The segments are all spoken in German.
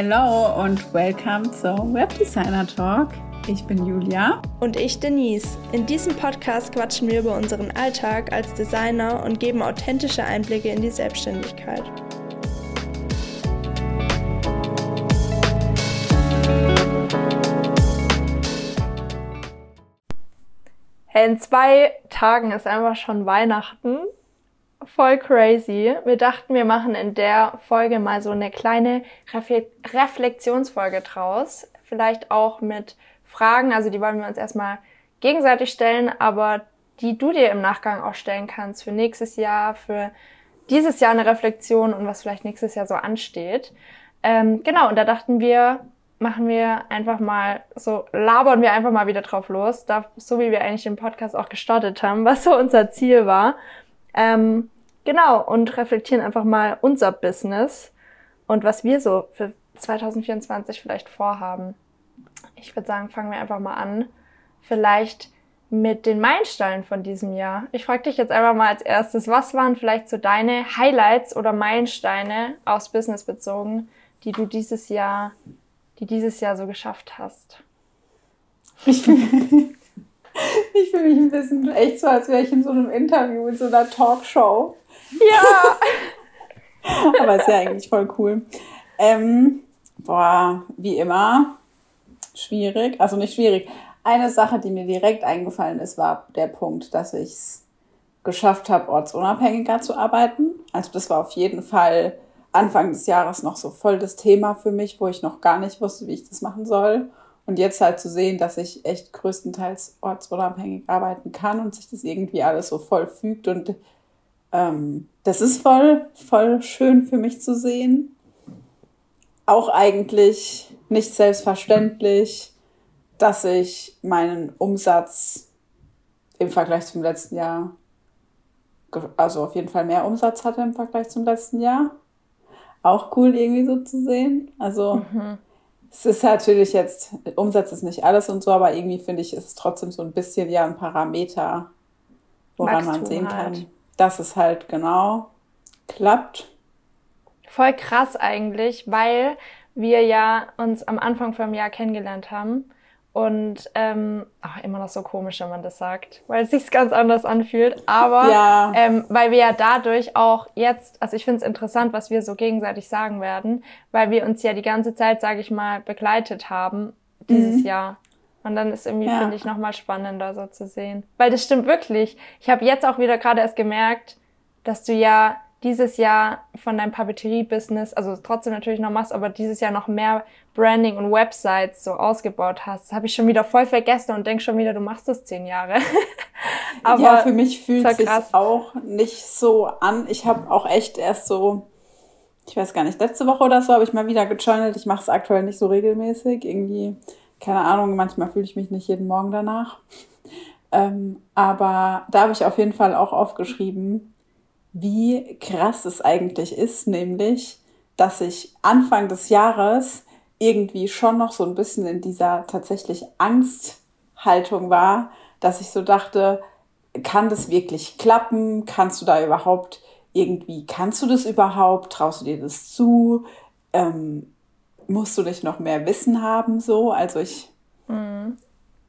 Hello und welcome zum Webdesigner Talk. Ich bin Julia. Und ich Denise. In diesem Podcast quatschen wir über unseren Alltag als Designer und geben authentische Einblicke in die Selbstständigkeit. In zwei Tagen ist einfach schon Weihnachten. Voll crazy. Wir dachten, wir machen in der Folge mal so eine kleine Reflexionsfolge draus. Vielleicht auch mit Fragen, also die wollen wir uns erstmal gegenseitig stellen, aber die du dir im Nachgang auch stellen kannst für nächstes Jahr, für dieses Jahr eine Reflexion und was vielleicht nächstes Jahr so ansteht. Ähm, genau, und da dachten wir, machen wir einfach mal so, labern wir einfach mal wieder drauf los, da, so wie wir eigentlich den Podcast auch gestartet haben, was so unser Ziel war. Ähm, genau, und reflektieren einfach mal unser Business und was wir so für 2024 vielleicht vorhaben. Ich würde sagen, fangen wir einfach mal an. Vielleicht mit den Meilensteinen von diesem Jahr. Ich frage dich jetzt einfach mal als erstes, was waren vielleicht so deine Highlights oder Meilensteine aus Business bezogen, die du dieses Jahr die dieses Jahr so geschafft hast? Ich fühle ich fühl mich ein bisschen echt so, als wäre ich in so einem Interview, in so einer Talkshow. Ja! Aber ist ja eigentlich voll cool. Ähm, boah, wie immer, schwierig. Also nicht schwierig. Eine Sache, die mir direkt eingefallen ist, war der Punkt, dass ich es geschafft habe, ortsunabhängiger zu arbeiten. Also das war auf jeden Fall Anfang des Jahres noch so voll das Thema für mich, wo ich noch gar nicht wusste, wie ich das machen soll. Und jetzt halt zu sehen, dass ich echt größtenteils ortsunabhängig arbeiten kann und sich das irgendwie alles so voll fügt. Und ähm, das ist voll, voll schön für mich zu sehen. Auch eigentlich nicht selbstverständlich, dass ich meinen Umsatz im Vergleich zum letzten Jahr, also auf jeden Fall mehr Umsatz hatte im Vergleich zum letzten Jahr auch cool irgendwie so zu sehen. Also mhm. es ist natürlich jetzt, Umsatz ist nicht alles und so, aber irgendwie finde ich, ist es trotzdem so ein bisschen ja ein Parameter, woran Wachstum man sehen kann, halt. Dass es halt genau klappt. Voll krass eigentlich, weil wir ja uns am Anfang vom Jahr kennengelernt haben und ähm, ach, immer noch so komisch, wenn man das sagt, weil es sich ganz anders anfühlt. Aber ja. ähm, weil wir ja dadurch auch jetzt, also ich finde es interessant, was wir so gegenseitig sagen werden, weil wir uns ja die ganze Zeit, sage ich mal, begleitet haben dieses mhm. Jahr. Und dann ist irgendwie, ja. finde ich, nochmal spannender so zu sehen. Weil das stimmt wirklich. Ich habe jetzt auch wieder gerade erst gemerkt, dass du ja dieses Jahr von deinem Papeterie-Business, also trotzdem natürlich noch machst, aber dieses Jahr noch mehr Branding und Websites so ausgebaut hast. Das habe ich schon wieder voll vergessen und denk schon wieder, du machst das zehn Jahre. aber ja, für mich fühlt es sich auch nicht so an. Ich habe auch echt erst so, ich weiß gar nicht, letzte Woche oder so habe ich mal wieder gechannelt. Ich mache es aktuell nicht so regelmäßig. Irgendwie, keine Ahnung, manchmal fühle ich mich nicht jeden Morgen danach. Ähm, aber da habe ich auf jeden Fall auch aufgeschrieben, wie krass es eigentlich ist, nämlich, dass ich Anfang des Jahres irgendwie schon noch so ein bisschen in dieser tatsächlich Angsthaltung war, dass ich so dachte, kann das wirklich klappen? Kannst du da überhaupt irgendwie, kannst du das überhaupt? Traust du dir das zu? Ähm, musst du nicht noch mehr Wissen haben? So, also ich, mhm.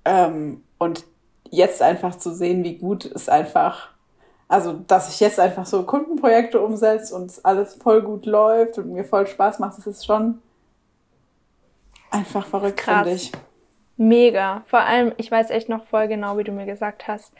ähm, und jetzt einfach zu sehen, wie gut es einfach also, dass ich jetzt einfach so Kundenprojekte umsetze und alles voll gut läuft und mir voll Spaß macht, das ist schon einfach verrückt, finde ich. Mega. Vor allem, ich weiß echt noch voll genau, wie du mir gesagt hast.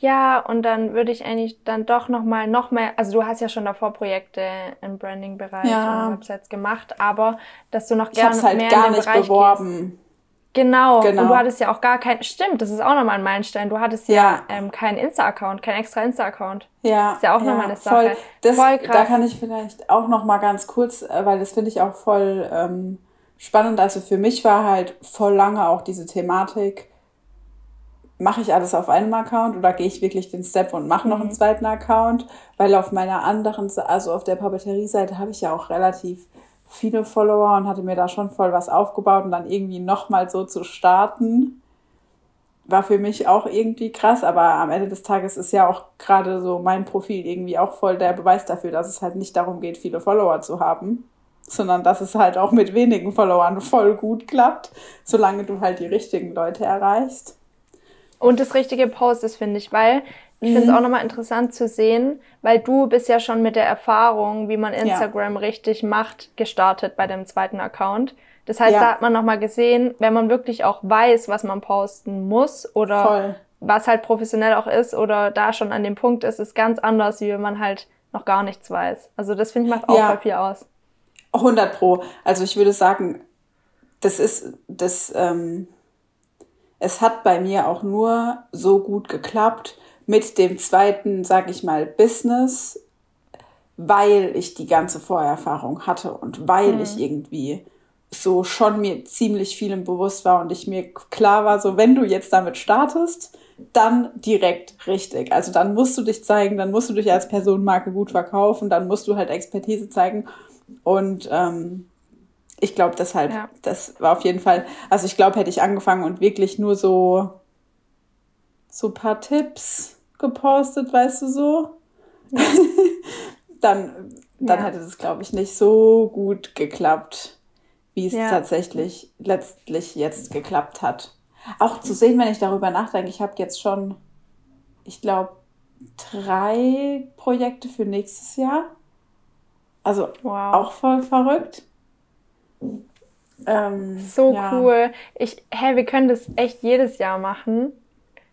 Ja, und dann würde ich eigentlich dann doch noch mal noch mehr, also du hast ja schon davor Projekte im Branding-Bereich ja. und Websites gemacht, aber dass du noch gerne halt mehr gar in den nicht Bereich beworben. Gehst. Genau. genau. Und du hattest ja auch gar kein, stimmt, das ist auch nochmal ein Meilenstein. Du hattest ja, ja ähm, keinen Insta-Account, keinen extra Insta-Account. Ja. ist ja auch ja, nochmal eine Sache. Voll, das, voll krass. Da kann ich vielleicht auch nochmal ganz kurz, äh, weil das finde ich auch voll ähm, spannend. Also für mich war halt voll lange auch diese Thematik, mache ich alles auf einem Account oder gehe ich wirklich den Step und mache noch einen mhm. zweiten Account? Weil auf meiner anderen, also auf der Papeterie-Seite habe ich ja auch relativ viele Follower und hatte mir da schon voll was aufgebaut und dann irgendwie nochmal so zu starten, war für mich auch irgendwie krass, aber am Ende des Tages ist ja auch gerade so mein Profil irgendwie auch voll der Beweis dafür, dass es halt nicht darum geht, viele Follower zu haben, sondern dass es halt auch mit wenigen Followern voll gut klappt, solange du halt die richtigen Leute erreichst. Und das richtige Post ist, finde ich, weil ich finde es mhm. auch nochmal interessant zu sehen, weil du bist ja schon mit der Erfahrung, wie man Instagram ja. richtig macht, gestartet bei dem zweiten Account. Das heißt, ja. da hat man nochmal gesehen, wenn man wirklich auch weiß, was man posten muss oder Voll. was halt professionell auch ist oder da schon an dem Punkt ist, ist ganz anders, wie wenn man halt noch gar nichts weiß. Also das finde ich macht auch ja. viel aus. 100 pro. Also ich würde sagen, das ist das. Ähm, es hat bei mir auch nur so gut geklappt, mit dem zweiten, sag ich mal, Business, weil ich die ganze Vorerfahrung hatte und weil mhm. ich irgendwie so schon mir ziemlich vielem bewusst war und ich mir klar war, so wenn du jetzt damit startest, dann direkt richtig. Also dann musst du dich zeigen, dann musst du dich als Personenmarke gut verkaufen, dann musst du halt Expertise zeigen und ähm, ich glaube deshalb, ja. das war auf jeden Fall, also ich glaube, hätte ich angefangen und wirklich nur so so paar Tipps gepostet, weißt du so, ja. dann, dann ja. hätte das, glaube ich, nicht so gut geklappt, wie es tatsächlich letztlich jetzt geklappt hat. Auch zu sehen, wenn ich darüber nachdenke, ich habe jetzt schon, ich glaube, drei Projekte für nächstes Jahr. Also wow. auch voll verrückt. Ähm, so ja. cool. Ich, hey, wir können das echt jedes Jahr machen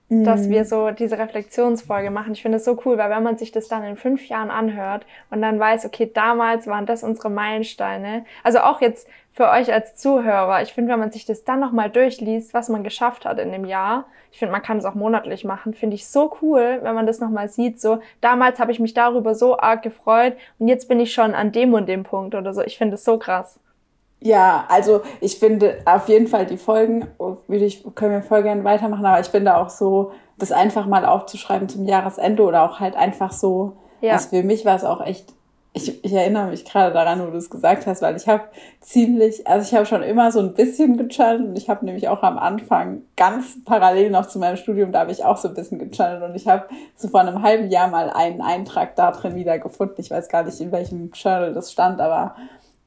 dass wir mhm. so diese Reflexionsfolge machen. Ich finde es so cool, weil wenn man sich das dann in fünf Jahren anhört und dann weiß, okay, damals waren das unsere Meilensteine. Also auch jetzt für euch als Zuhörer. Ich finde, wenn man sich das dann nochmal durchliest, was man geschafft hat in dem Jahr. Ich finde, man kann es auch monatlich machen. Finde ich so cool, wenn man das nochmal sieht. So, damals habe ich mich darüber so arg gefreut und jetzt bin ich schon an dem und dem Punkt oder so. Ich finde es so krass. Ja, also ich finde auf jeden Fall die Folgen, würde ich, können wir voll gerne weitermachen, aber ich finde auch so, das einfach mal aufzuschreiben zum Jahresende oder auch halt einfach so, ja. also für mich war es auch echt, ich, ich erinnere mich gerade daran, wo du es gesagt hast, weil ich habe ziemlich, also ich habe schon immer so ein bisschen gechannelt und ich habe nämlich auch am Anfang ganz parallel noch zu meinem Studium, da habe ich auch so ein bisschen gechannelt und ich habe so vor einem halben Jahr mal einen Eintrag da drin wieder gefunden. Ich weiß gar nicht, in welchem Journal das stand, aber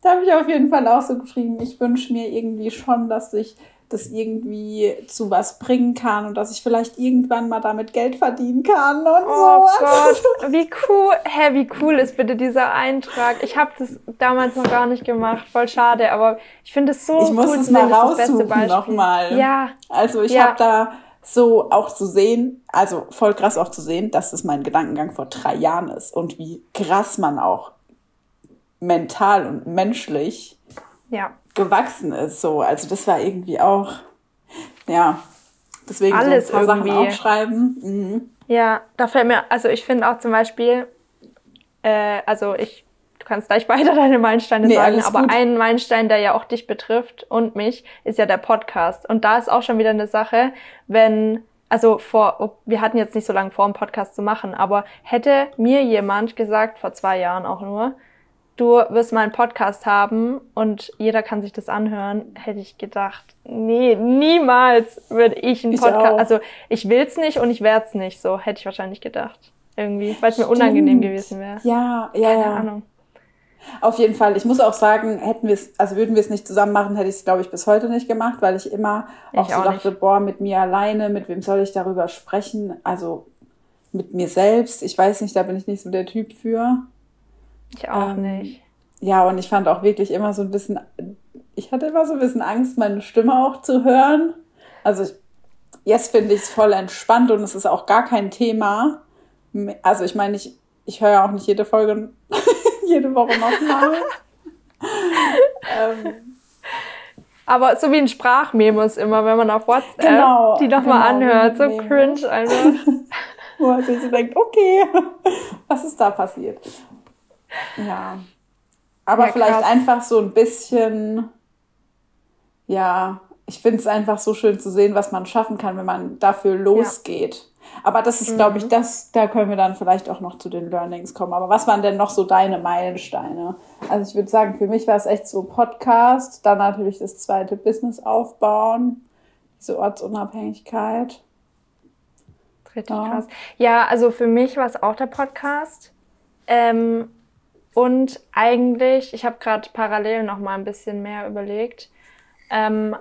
da habe ich auf jeden Fall auch so geschrieben, ich wünsche mir irgendwie schon, dass ich das irgendwie zu was bringen kann und dass ich vielleicht irgendwann mal damit Geld verdienen kann und oh so. Gott, wie cool, hä, wie cool ist bitte dieser Eintrag? Ich habe das damals noch gar nicht gemacht, voll schade, aber ich finde es so ich muss cool es mal raussuchen nochmal. Ja. Also ich ja. habe da so auch zu sehen, also voll krass auch zu sehen, dass das mein Gedankengang vor drei Jahren ist und wie krass man auch mental und menschlich ja. gewachsen ist. So, also das war irgendwie auch, ja, deswegen Alles so ein paar irgendwie. Sachen aufschreiben. Mhm. Ja, da fällt mir, also ich finde auch zum Beispiel, äh, also ich, du kannst gleich weiter deine Meilensteine nee, sagen, aber gut. ein Meilenstein, der ja auch dich betrifft und mich, ist ja der Podcast. Und da ist auch schon wieder eine Sache, wenn also vor, wir hatten jetzt nicht so lange vor, einen Podcast zu machen, aber hätte mir jemand gesagt, vor zwei Jahren auch nur, du wirst mal einen Podcast haben und jeder kann sich das anhören, hätte ich gedacht, nee, niemals würde ich einen Podcast, also ich will's nicht und ich werde es nicht, so hätte ich wahrscheinlich gedacht. Irgendwie, weil es mir unangenehm gewesen wäre. Ja, ja, Keine ja. Ahnung. Auf jeden Fall. Ich muss auch sagen, hätten wir es, also würden wir es nicht zusammen machen, hätte ich es, glaube ich, bis heute nicht gemacht, weil ich immer ich auch so auch dachte, nicht. boah, mit mir alleine, mit wem soll ich darüber sprechen? Also mit mir selbst. Ich weiß nicht, da bin ich nicht so der Typ für. Ich auch ähm, nicht. Ja, und ich fand auch wirklich immer so ein bisschen, ich hatte immer so ein bisschen Angst, meine Stimme auch zu hören. Also ich, jetzt finde ich es voll entspannt und es ist auch gar kein Thema. Also ich meine, ich, ich höre ja auch nicht jede Folge, jede Woche nochmal. ähm, aber so wie ein Sprachmemos immer, wenn man auf WhatsApp genau, die nochmal genau, anhört, so cringe einfach. Wo man sich so denkt, okay, was ist da passiert? Ja. Aber ja, vielleicht einfach so ein bisschen, ja, ich finde es einfach so schön zu sehen, was man schaffen kann, wenn man dafür losgeht. Ja. Aber das ist, mhm. glaube ich, das, da können wir dann vielleicht auch noch zu den Learnings kommen. Aber was waren denn noch so deine Meilensteine? Also ich würde sagen, für mich war es echt so Podcast, dann natürlich das zweite Business aufbauen, diese Ortsunabhängigkeit. Richtig ja. krass. Ja, also für mich war es auch der Podcast. Ähm, Und eigentlich, ich habe gerade parallel noch mal ein bisschen mehr überlegt. Ähm,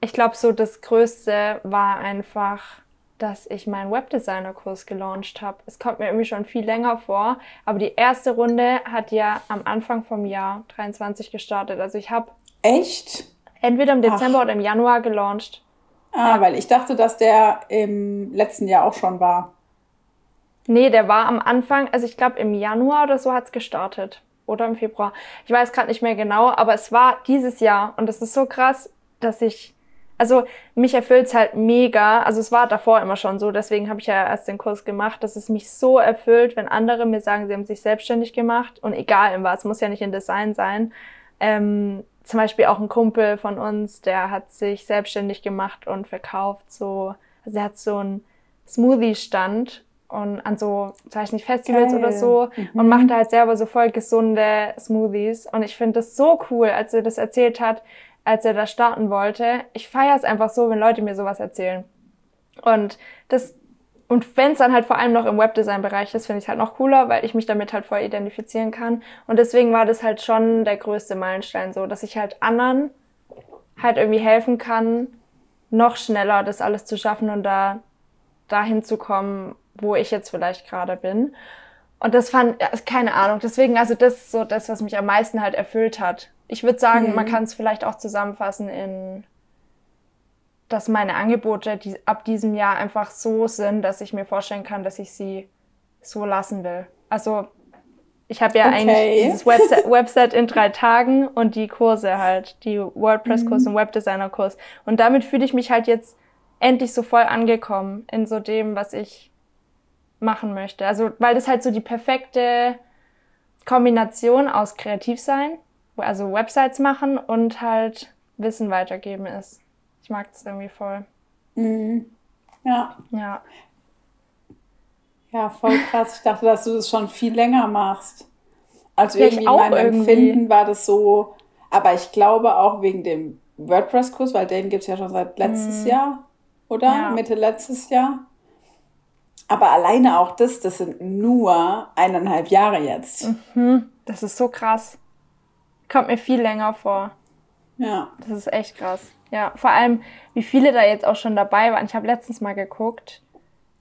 ich glaube, so das Größte war einfach, dass ich meinen Webdesigner-Kurs gelauncht habe. Es kommt mir irgendwie schon viel länger vor, aber die erste Runde hat ja am Anfang vom Jahr 23 gestartet. Also ich habe echt entweder im Dezember Ach. oder im Januar gelauncht. Ah, ja. weil ich dachte, dass der im letzten Jahr auch schon war. Nee, der war am Anfang, also ich glaube im Januar oder so hat's gestartet. Oder im Februar. Ich weiß gerade nicht mehr genau, aber es war dieses Jahr und es ist so krass, dass ich. Also mich erfüllt's halt mega. Also es war davor immer schon so, deswegen habe ich ja erst den Kurs gemacht, dass es mich so erfüllt, wenn andere mir sagen, sie haben sich selbstständig gemacht und egal in was, muss ja nicht in Design sein. Ähm, zum Beispiel auch ein Kumpel von uns, der hat sich selbstständig gemacht und verkauft so, also er hat so einen Smoothie-Stand und an so, sag ich nicht, Festivals Geil. oder so mhm. und macht halt selber so voll gesunde Smoothies. Und ich finde das so cool, als er das erzählt hat, als er da starten wollte. Ich feiere es einfach so, wenn Leute mir sowas erzählen. Und das, und wenn es dann halt vor allem noch im Webdesign-Bereich ist, finde ich halt noch cooler, weil ich mich damit halt voll identifizieren kann. Und deswegen war das halt schon der größte Meilenstein so, dass ich halt anderen halt irgendwie helfen kann, noch schneller das alles zu schaffen und da dahin zu kommen, wo ich jetzt vielleicht gerade bin. Und das fand, keine Ahnung, deswegen, also das ist so das, was mich am meisten halt erfüllt hat. Ich würde sagen, mhm. man kann es vielleicht auch zusammenfassen in, dass meine Angebote die, ab diesem Jahr einfach so sind, dass ich mir vorstellen kann, dass ich sie so lassen will. Also ich habe ja okay. eigentlich dieses Website, Website in drei Tagen und die Kurse halt, die WordPress-Kurs mhm. und Webdesigner-Kurs. Und damit fühle ich mich halt jetzt endlich so voll angekommen in so dem, was ich machen möchte. Also, weil das halt so die perfekte Kombination aus kreativ sein, also Websites machen und halt Wissen weitergeben ist. Ich mag das irgendwie voll. Mhm. Ja. Ja. Ja, voll krass. Ich dachte, dass du das schon viel länger machst. Also ja, irgendwie in meinem irgendwie. Empfinden war das so, aber ich glaube auch wegen dem WordPress-Kurs, weil den gibt es ja schon seit letztes mhm. Jahr, oder? Ja. Mitte letztes Jahr. Aber alleine auch das, das sind nur eineinhalb Jahre jetzt. Mhm, das ist so krass. Kommt mir viel länger vor. Ja. Das ist echt krass. Ja, vor allem, wie viele da jetzt auch schon dabei waren. Ich habe letztens mal geguckt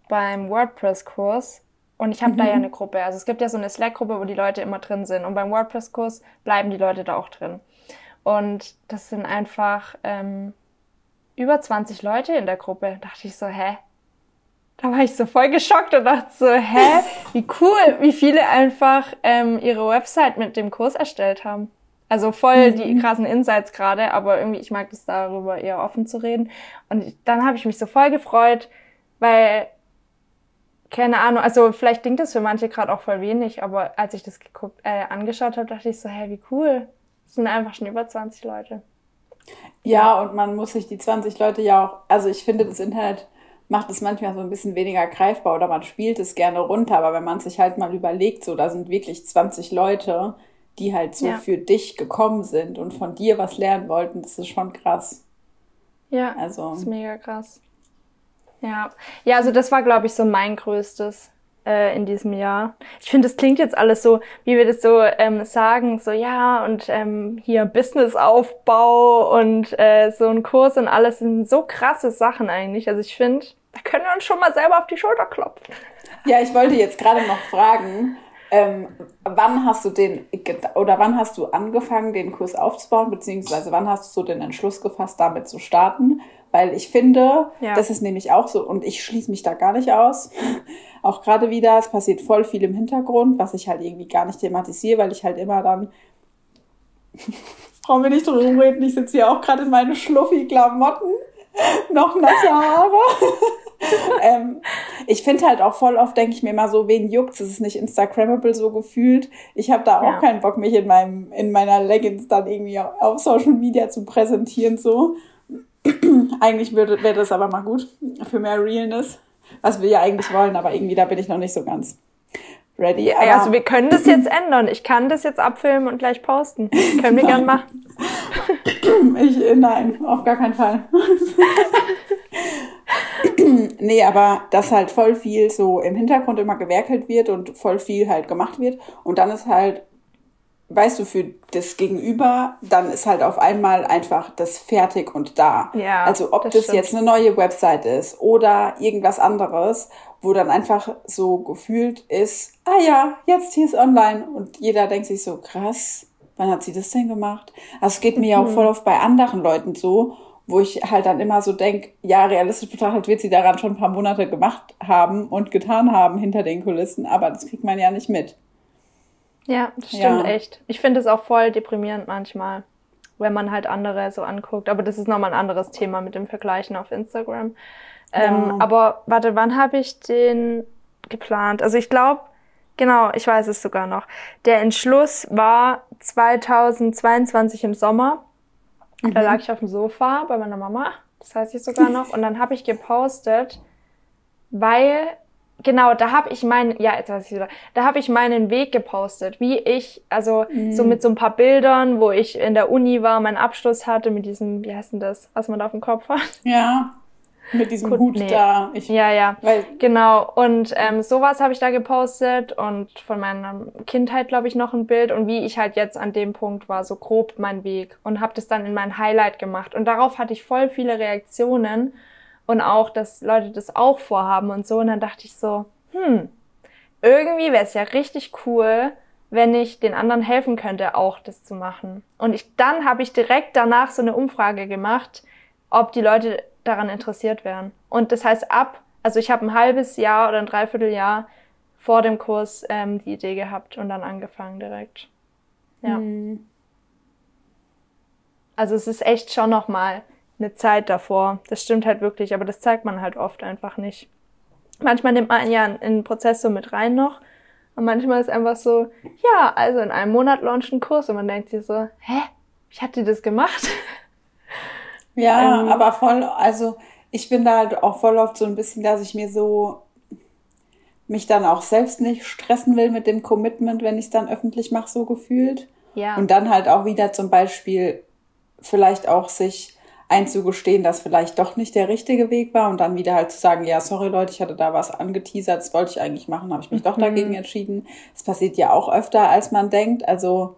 beim WordPress-Kurs und ich habe mhm. da ja mhm. eine Gruppe. Also es gibt ja so eine Slack-Gruppe, wo die Leute immer drin sind. Und beim WordPress-Kurs bleiben die Leute da auch drin. Und das sind einfach ähm, über 20 Leute in der Gruppe. Da dachte ich so, hä, da war ich so voll geschockt und dachte so, hä, wie cool, wie viele einfach ähm, ihre Website mit dem Kurs erstellt haben. Also voll mhm. die krassen Insights gerade, aber irgendwie, ich mag es darüber eher offen zu reden. Und dann habe ich mich so voll gefreut, weil, keine Ahnung, also vielleicht klingt das für manche gerade auch voll wenig, aber als ich das geguckt, äh, angeschaut habe, dachte ich so, hä, wie cool. Es sind einfach schon über 20 Leute. Ja, und man muss sich die 20 Leute ja auch, also ich finde, das Internet macht es manchmal so ein bisschen weniger greifbar oder man spielt es gerne runter. Aber wenn man sich halt mal überlegt, so da sind wirklich 20 Leute, die halt so ja. für dich gekommen sind und von dir was lernen wollten, das ist schon krass. Ja, also. das ist mega krass. Ja, ja, also das war, glaube ich, so mein größtes äh, in diesem Jahr. Ich finde, das klingt jetzt alles so, wie wir das so ähm, sagen, so ja und ähm, hier Businessaufbau und äh, so ein Kurs und alles sind so krasse Sachen eigentlich. Also ich finde, da können wir uns schon mal selber auf die Schulter klopfen. Ja, ich wollte jetzt gerade noch fragen, ähm, wann hast du den oder wann hast du angefangen, den Kurs aufzubauen, beziehungsweise wann hast du so den Entschluss gefasst, damit zu starten? Weil ich finde, ja. das ist nämlich auch so, und ich schließe mich da gar nicht aus. auch gerade wieder, es passiert voll viel im Hintergrund, was ich halt irgendwie gar nicht thematisiere, weil ich halt immer dann. Brauchen wir nicht drüber reden, ich sitze hier auch gerade in meine schluffi Klamotten, noch nasse Haare. ähm, ich finde halt auch voll oft, denke ich mir mal so, wen juckt es ist nicht Instagrammable so gefühlt. Ich habe da auch ja. keinen Bock, mich in, meinem, in meiner Leggings dann irgendwie auf, auf Social Media zu präsentieren. so. eigentlich wäre das aber mal gut für mehr Realness, was wir ja eigentlich wollen, aber irgendwie da bin ich noch nicht so ganz ready. Ja, also wir können das jetzt ändern. Ich kann das jetzt abfilmen und gleich posten. Können wir gern machen. ich, nein, auf gar keinen Fall. nee, aber dass halt voll viel so im Hintergrund immer gewerkelt wird und voll viel halt gemacht wird. Und dann ist halt weißt du, für das Gegenüber, dann ist halt auf einmal einfach das fertig und da. Ja, also ob das, das jetzt eine neue Website ist oder irgendwas anderes, wo dann einfach so gefühlt ist, ah ja, jetzt hier ist online und jeder denkt sich so, krass, wann hat sie das denn gemacht? Also es geht mir ja mhm. auch voll oft bei anderen Leuten so, wo ich halt dann immer so denke, ja, realistisch betrachtet wird sie daran schon ein paar Monate gemacht haben und getan haben hinter den Kulissen, aber das kriegt man ja nicht mit. Ja, das stimmt ja. echt. Ich finde es auch voll deprimierend manchmal, wenn man halt andere so anguckt. Aber das ist nochmal ein anderes Thema mit dem Vergleichen auf Instagram. Ähm, ja. Aber warte, wann habe ich den geplant? Also ich glaube, genau, ich weiß es sogar noch. Der Entschluss war 2022 im Sommer. Mhm. Da lag ich auf dem Sofa bei meiner Mama. Das weiß ich sogar noch. Und dann habe ich gepostet, weil genau, da habe ich meinen, ja, jetzt weiß ich wieder, da habe ich meinen Weg gepostet, wie ich, also mhm. so mit so ein paar Bildern, wo ich in der Uni war, meinen Abschluss hatte mit diesem, wie heißt denn das, was man da auf dem Kopf hat? Ja. Mit diesem Gut, Hut nee. da. Ich, ja, ja. Weil, genau. Und ähm, sowas habe ich da gepostet und von meiner Kindheit, glaube ich, noch ein Bild und wie ich halt jetzt an dem Punkt war, so grob mein Weg und habe das dann in mein Highlight gemacht. Und darauf hatte ich voll viele Reaktionen und auch, dass Leute das auch vorhaben und so. Und dann dachte ich so, hm, irgendwie wäre es ja richtig cool, wenn ich den anderen helfen könnte, auch das zu machen. Und ich, dann habe ich direkt danach so eine Umfrage gemacht, ob die Leute daran interessiert wären. Und das heißt ab, also ich habe ein halbes Jahr oder ein Dreivierteljahr vor dem Kurs ähm, die Idee gehabt und dann angefangen direkt. Ja. Mhm. Also es ist echt schon nochmal eine Zeit davor. Das stimmt halt wirklich, aber das zeigt man halt oft einfach nicht. Manchmal nimmt man ja einen Prozess so mit rein noch. Und manchmal ist einfach so, ja, also in einem Monat launcht ein Kurs und man denkt sich so, hä? Wie hat die das gemacht? Ja, ähm, aber voll, also ich bin da halt auch voll oft so ein bisschen, dass ich mir so mich dann auch selbst nicht stressen will mit dem Commitment, wenn ich es dann öffentlich mache, so gefühlt. Ja. Und dann halt auch wieder zum Beispiel vielleicht auch sich einzugestehen, dass vielleicht doch nicht der richtige Weg war und dann wieder halt zu sagen, ja, sorry Leute, ich hatte da was angeteasert, das wollte ich eigentlich machen, habe ich mich mhm. doch dagegen entschieden. Das passiert ja auch öfter, als man denkt. Also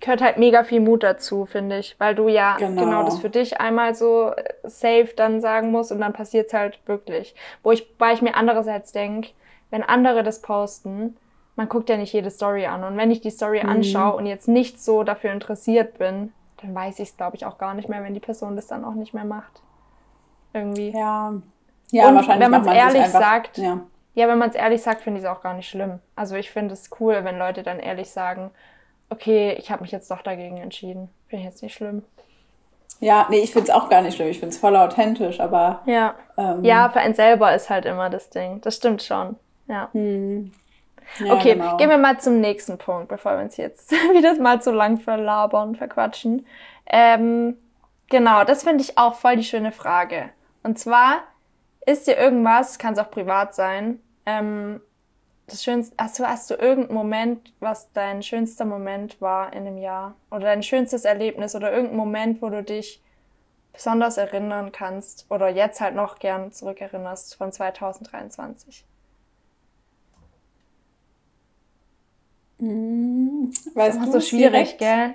gehört halt mega viel Mut dazu, finde ich, weil du ja genau. genau. das für dich einmal so safe dann sagen musst und dann passiert's halt wirklich. Wo ich, weil ich mir andererseits denk, wenn andere das posten, man guckt ja nicht jede Story an und wenn ich die Story mhm. anschaue und jetzt nicht so dafür interessiert bin, dann weiß ich es, glaube ich, auch gar nicht mehr, wenn die Person das dann auch nicht mehr macht. Irgendwie. Ja. Ja, Und wahrscheinlich. Wenn man es ehrlich einfach, sagt, ja, ja wenn man es ehrlich sagt, finde ich es auch gar nicht schlimm. Also ich finde es cool, wenn Leute dann ehrlich sagen, okay, ich habe mich jetzt doch dagegen entschieden. Finde ich jetzt nicht schlimm. Ja, nee, ich finde es auch gar nicht schlimm. Ich finde es voll authentisch, aber. Ja. Ähm, ja, für einen selber ist halt immer das Ding. Das stimmt schon. Ja. Hm. Ja, okay, genau. gehen wir mal zum nächsten Punkt, bevor wir uns jetzt wieder mal zu lang verlabern, verquatschen. Ähm, genau, das finde ich auch voll die schöne Frage. Und zwar, ist dir irgendwas, kann es auch privat sein, ähm, das schönste, hast du, hast du irgendeinen Moment, was dein schönster Moment war in dem Jahr? Oder dein schönstes Erlebnis oder irgendein Moment, wo du dich besonders erinnern kannst oder jetzt halt noch gern zurückerinnerst von 2023? Hm, das ist so schwierig, direkt? gell?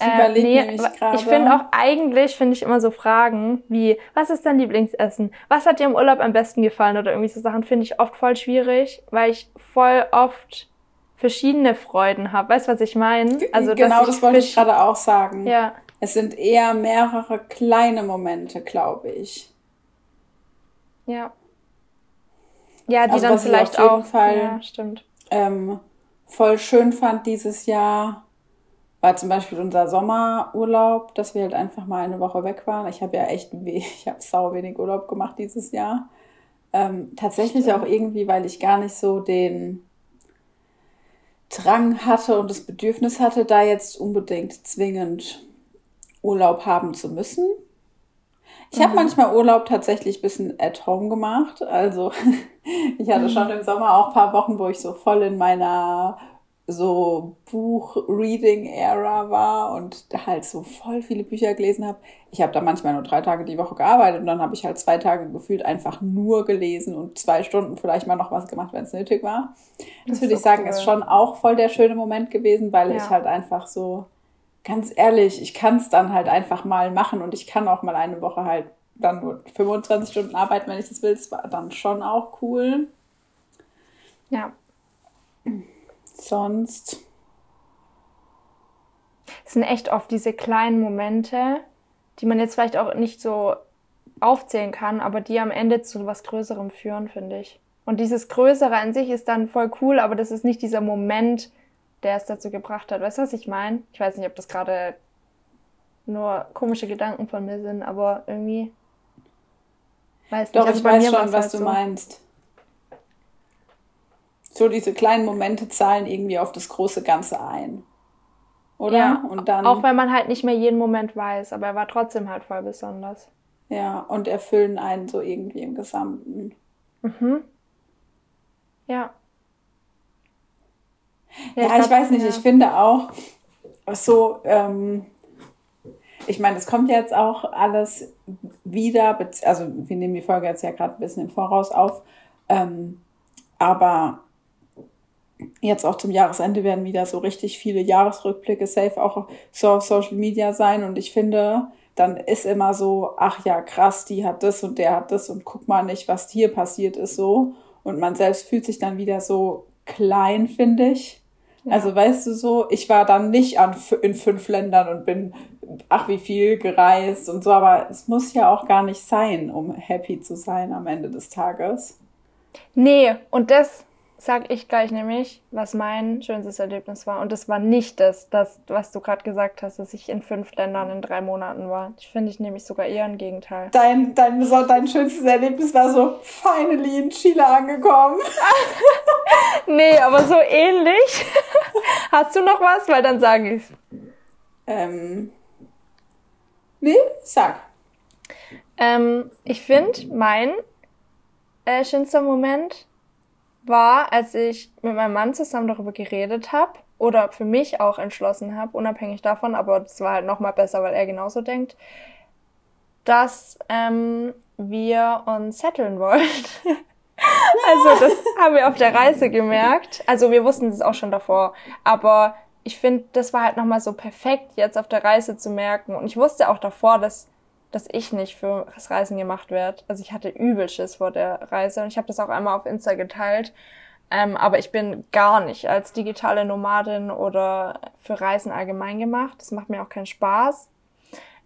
Ich äh, nee, ich finde auch eigentlich, finde ich immer so Fragen wie, was ist dein Lieblingsessen? Was hat dir im Urlaub am besten gefallen? Oder irgendwie so Sachen finde ich oft voll schwierig, weil ich voll oft verschiedene Freuden habe. Weißt du, was ich meine? Also, genau, das wollte ich gerade auch sagen. Ja. Es sind eher mehrere kleine Momente, glaube ich. Ja. Ja, die also, dann vielleicht auch. Fall, ja, stimmt. Ähm, voll schön fand dieses Jahr, war zum Beispiel unser Sommerurlaub, dass wir halt einfach mal eine Woche weg waren. Ich habe ja echt, ich habe sau wenig Urlaub gemacht dieses Jahr. Ähm, tatsächlich auch irgendwie, weil ich gar nicht so den Drang hatte und das Bedürfnis hatte, da jetzt unbedingt zwingend Urlaub haben zu müssen. Ich habe mhm. manchmal Urlaub tatsächlich ein bisschen at home gemacht. Also ich hatte schon im Sommer auch ein paar Wochen, wo ich so voll in meiner so Buch-Reading-Era war und halt so voll viele Bücher gelesen habe. Ich habe da manchmal nur drei Tage die Woche gearbeitet und dann habe ich halt zwei Tage gefühlt einfach nur gelesen und zwei Stunden vielleicht mal noch was gemacht, wenn es nötig war. Das, das würde ich sagen, cool. ist schon auch voll der schöne Moment gewesen, weil ja. ich halt einfach so, ganz ehrlich, ich kann es dann halt einfach mal machen und ich kann auch mal eine Woche halt dann nur 25 Stunden arbeiten, wenn ich das will. Das war dann schon auch cool. Ja. Sonst. Es sind echt oft diese kleinen Momente, die man jetzt vielleicht auch nicht so aufzählen kann, aber die am Ende zu was Größerem führen, finde ich. Und dieses Größere an sich ist dann voll cool, aber das ist nicht dieser Moment, der es dazu gebracht hat. Weißt du, was ich meine? Ich weiß nicht, ob das gerade nur komische Gedanken von mir sind, aber irgendwie. Weiß nicht. Doch, also ich weiß schon, was halt du so. meinst. So diese kleinen Momente zahlen irgendwie auf das große Ganze ein. Oder? Ja, und dann. Auch wenn man halt nicht mehr jeden Moment weiß, aber er war trotzdem halt voll besonders. Ja, und erfüllen einen so irgendwie im Gesamten. Mhm. Ja. Ja, ja ich, ich weiß nicht, ja. ich finde auch so, ähm, ich meine, es kommt jetzt auch alles wieder, also wir nehmen die Folge jetzt ja gerade ein bisschen im Voraus auf, ähm, aber jetzt auch zum Jahresende werden wieder so richtig viele Jahresrückblicke safe auch so auf Social Media sein und ich finde, dann ist immer so, ach ja, krass, die hat das und der hat das und guck mal nicht, was hier passiert ist so und man selbst fühlt sich dann wieder so klein, finde ich. Also weißt du so, ich war dann nicht an, in fünf Ländern und bin, ach wie viel gereist und so, aber es muss ja auch gar nicht sein, um happy zu sein am Ende des Tages. Nee, und das sag ich gleich nämlich, was mein schönstes Erlebnis war. Und das war nicht das, das was du gerade gesagt hast, dass ich in fünf Ländern in drei Monaten war. Ich finde ich nämlich sogar eher ein Gegenteil. Dein, dein, dein schönstes Erlebnis war so finally in Chile angekommen. nee, aber so ähnlich. Hast du noch was? Weil dann sage ich's. Ähm. Nee, sag. Ähm, ich finde, mein äh, schönster Moment war, als ich mit meinem Mann zusammen darüber geredet habe oder für mich auch entschlossen habe, unabhängig davon, aber das war halt nochmal besser, weil er genauso denkt, dass ähm, wir uns setteln wollen. also das haben wir auf der Reise gemerkt. Also wir wussten es auch schon davor, aber ich finde, das war halt nochmal so perfekt, jetzt auf der Reise zu merken. Und ich wusste auch davor, dass dass ich nicht für das Reisen gemacht werde. Also ich hatte übel Schiss vor der Reise und ich habe das auch einmal auf Insta geteilt. Ähm, aber ich bin gar nicht als digitale Nomadin oder für Reisen allgemein gemacht. Das macht mir auch keinen Spaß.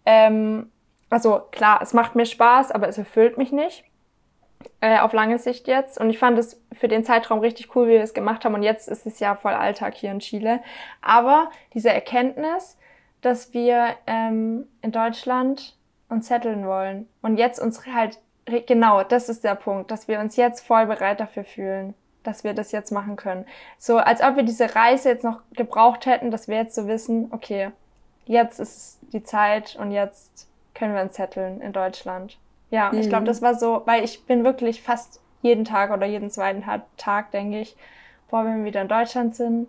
Ähm, also klar, es macht mir Spaß, aber es erfüllt mich nicht. Äh, auf lange Sicht jetzt. Und ich fand es für den Zeitraum richtig cool, wie wir es gemacht haben. Und jetzt ist es ja voll Alltag hier in Chile. Aber diese Erkenntnis, dass wir ähm, in Deutschland und setteln wollen. Und jetzt uns halt, genau, das ist der Punkt, dass wir uns jetzt voll bereit dafür fühlen, dass wir das jetzt machen können. So, als ob wir diese Reise jetzt noch gebraucht hätten, dass wir jetzt so wissen, okay, jetzt ist die Zeit und jetzt können wir uns setteln in Deutschland. Ja, mhm. ich glaube, das war so, weil ich bin wirklich fast jeden Tag oder jeden zweiten Tag, denke ich, boah, wenn wir wieder in Deutschland sind,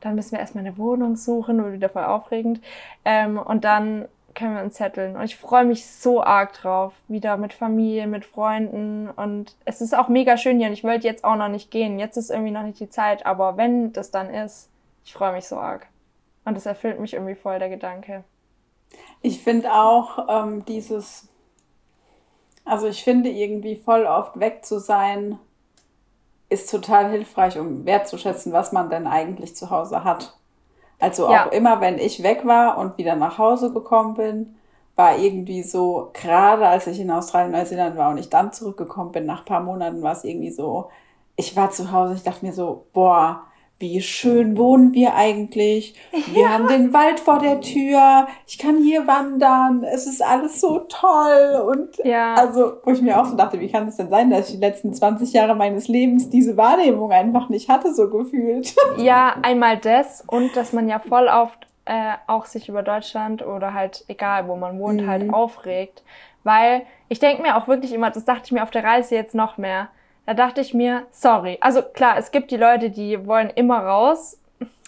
dann müssen wir erstmal eine Wohnung suchen, wird wieder voll aufregend. Ähm, und dann können wir uns zetteln. Und ich freue mich so arg drauf. Wieder mit Familie, mit Freunden. Und es ist auch mega schön hier. Und ich wollte jetzt auch noch nicht gehen. Jetzt ist irgendwie noch nicht die Zeit. Aber wenn das dann ist, ich freue mich so arg. Und es erfüllt mich irgendwie voll, der Gedanke. Ich finde auch ähm, dieses, also ich finde irgendwie voll oft weg zu sein, ist total hilfreich, um wertzuschätzen, was man denn eigentlich zu Hause hat. Also ja. auch immer, wenn ich weg war und wieder nach Hause gekommen bin, war irgendwie so, gerade als ich in Australien, Neuseeland war und ich dann zurückgekommen bin, nach paar Monaten war es irgendwie so, ich war zu Hause, ich dachte mir so, boah, wie schön wohnen wir eigentlich. Wir ja. haben den Wald vor der Tür. Ich kann hier wandern. Es ist alles so toll. Und ja. also, wo ich mir auch so dachte, wie kann es denn sein, dass ich die letzten 20 Jahre meines Lebens diese Wahrnehmung einfach nicht hatte, so gefühlt. Ja, einmal das und dass man ja voll oft äh, auch sich über Deutschland oder halt egal, wo man wohnt, halt mhm. halt aufregt. Weil ich denke mir auch wirklich immer, das dachte ich mir auf der Reise jetzt noch mehr da dachte ich mir, sorry. Also klar, es gibt die Leute, die wollen immer raus.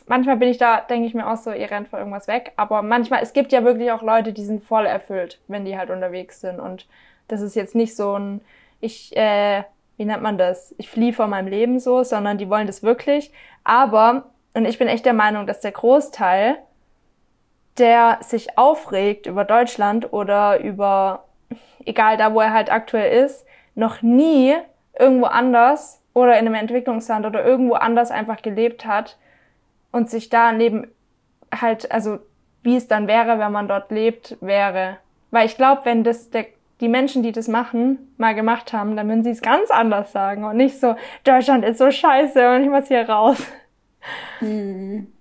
manchmal bin ich da, denke ich mir auch so, ihr rennt vor irgendwas weg. Aber manchmal, es gibt ja wirklich auch Leute, die sind voll erfüllt, wenn die halt unterwegs sind. Und das ist jetzt nicht so ein, ich, äh, wie nennt man das? Ich fliehe vor meinem Leben so, sondern die wollen das wirklich. Aber, und ich bin echt der Meinung, dass der Großteil, der sich aufregt über Deutschland oder über, egal da, wo er halt aktuell ist, noch nie irgendwo anders oder in einem Entwicklungsland oder irgendwo anders einfach gelebt hat und sich da neben halt, also wie es dann wäre, wenn man dort lebt, wäre. Weil ich glaube, wenn das der, die Menschen, die das machen, mal gemacht haben, dann würden sie es ganz anders sagen und nicht so, Deutschland ist so scheiße und ich muss hier raus. Hm.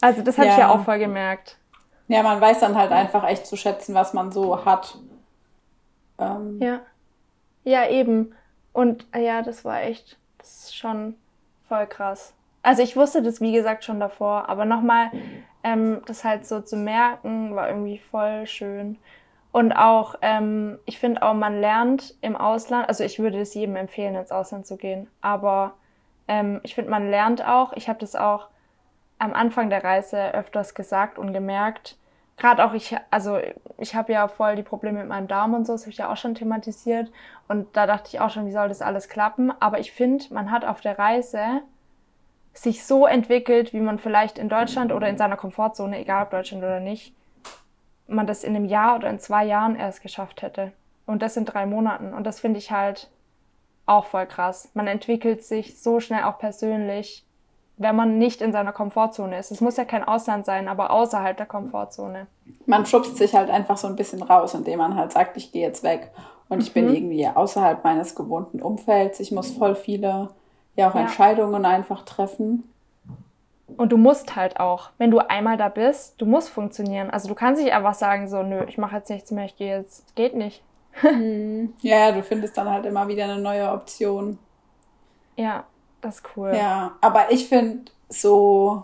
Also das habe ja. ich ja auch voll gemerkt. Ja, man weiß dann halt einfach echt zu schätzen, was man so hat. Ähm. Ja. Ja, eben. Und ja, das war echt, das ist schon voll krass. Also ich wusste das, wie gesagt, schon davor, aber nochmal ähm, das halt so zu merken, war irgendwie voll schön. Und auch, ähm, ich finde auch, man lernt im Ausland, also ich würde es jedem empfehlen, ins Ausland zu gehen, aber ähm, ich finde, man lernt auch, ich habe das auch am Anfang der Reise öfters gesagt und gemerkt, gerade auch ich, also ich habe ja voll die Probleme mit meinem Darm und so, das habe ich ja auch schon thematisiert. Und da dachte ich auch schon, wie soll das alles klappen? Aber ich finde, man hat auf der Reise sich so entwickelt, wie man vielleicht in Deutschland oder in seiner Komfortzone, egal ob Deutschland oder nicht, man das in einem Jahr oder in zwei Jahren erst geschafft hätte. Und das in drei Monaten. Und das finde ich halt auch voll krass. Man entwickelt sich so schnell auch persönlich wenn man nicht in seiner Komfortzone ist. Es muss ja kein Ausland sein, aber außerhalb der Komfortzone. Man schubst sich halt einfach so ein bisschen raus, indem man halt sagt, ich gehe jetzt weg und ich bin mhm. irgendwie außerhalb meines gewohnten Umfelds. Ich muss voll viele ja auch ja. Entscheidungen einfach treffen. Und du musst halt auch, wenn du einmal da bist, du musst funktionieren. Also du kannst nicht einfach sagen, so, nö, ich mache jetzt nichts mehr, ich gehe jetzt. Geht nicht. Mhm. Ja, du findest dann halt immer wieder eine neue Option. Ja, das ist cool. Ja, aber ich finde so.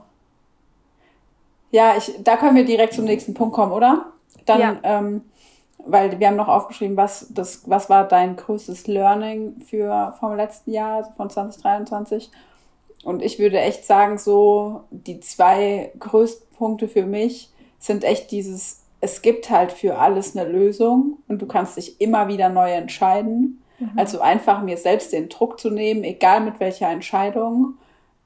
Ja, ich, da können wir direkt zum nächsten Punkt kommen, oder? Dann, ja. ähm, weil wir haben noch aufgeschrieben, was, das, was war dein größtes Learning für vom letzten Jahr, also von 2023? Und ich würde echt sagen, so die zwei größten Punkte für mich sind echt dieses, es gibt halt für alles eine Lösung und du kannst dich immer wieder neu entscheiden. Mhm. Also einfach mir selbst den Druck zu nehmen, egal mit welcher Entscheidung.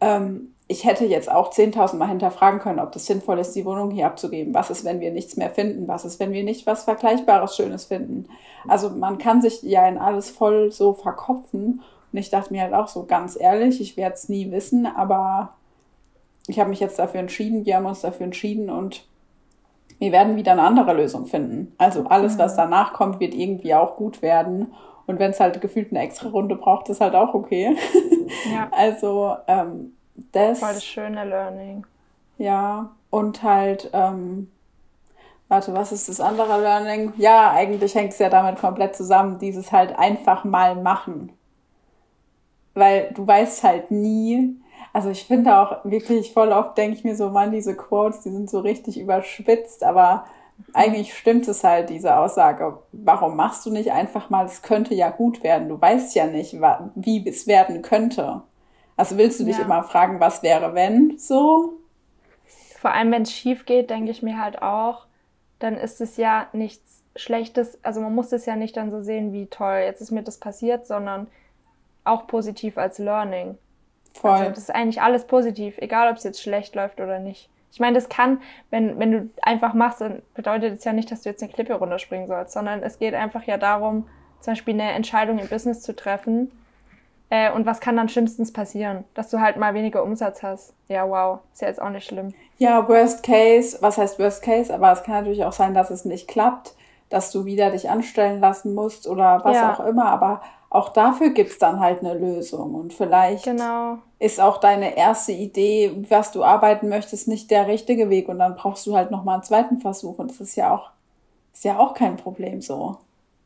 Ähm, ich hätte jetzt auch 10.000 Mal hinterfragen können, ob das sinnvoll ist, die Wohnung hier abzugeben. Was ist, wenn wir nichts mehr finden? Was ist, wenn wir nicht was Vergleichbares, Schönes finden? Also man kann sich ja in alles voll so verkopfen. Und ich dachte mir halt auch so ganz ehrlich, ich werde es nie wissen, aber ich habe mich jetzt dafür entschieden, wir haben uns dafür entschieden und wir werden wieder eine andere Lösung finden. Also alles, was mhm. danach kommt, wird irgendwie auch gut werden. Und wenn es halt gefühlt eine extra Runde braucht, ist halt auch okay. Ja. also ähm, das. Voll das schöne Learning. Ja, und halt, ähm, warte, was ist das andere Learning? Ja, eigentlich hängt es ja damit komplett zusammen, dieses halt einfach mal machen. Weil du weißt halt nie, also ich finde auch wirklich voll oft denke ich mir so, Mann, diese Quotes, die sind so richtig überspitzt, aber eigentlich stimmt es halt, diese Aussage. Warum machst du nicht einfach mal, es könnte ja gut werden. Du weißt ja nicht, wie es werden könnte. Also willst du dich ja. immer fragen, was wäre, wenn so? Vor allem, wenn es schief geht, denke ich mir halt auch, dann ist es ja nichts Schlechtes. Also man muss es ja nicht dann so sehen, wie toll, jetzt ist mir das passiert, sondern auch positiv als Learning. Voll. Also das ist eigentlich alles positiv, egal ob es jetzt schlecht läuft oder nicht. Ich meine, das kann, wenn, wenn du einfach machst, dann bedeutet es ja nicht, dass du jetzt eine Klippe runterspringen sollst, sondern es geht einfach ja darum, zum Beispiel eine Entscheidung im Business zu treffen. Äh, und was kann dann schlimmstens passieren? Dass du halt mal weniger Umsatz hast. Ja, wow. Ist ja jetzt auch nicht schlimm. Ja, Worst Case, was heißt Worst Case? Aber es kann natürlich auch sein, dass es nicht klappt, dass du wieder dich anstellen lassen musst oder was ja. auch immer. Aber auch dafür gibt's dann halt eine Lösung. Und vielleicht genau. ist auch deine erste Idee, was du arbeiten möchtest, nicht der richtige Weg. Und dann brauchst du halt nochmal einen zweiten Versuch. Und das ist ja auch, ist ja auch kein Problem so.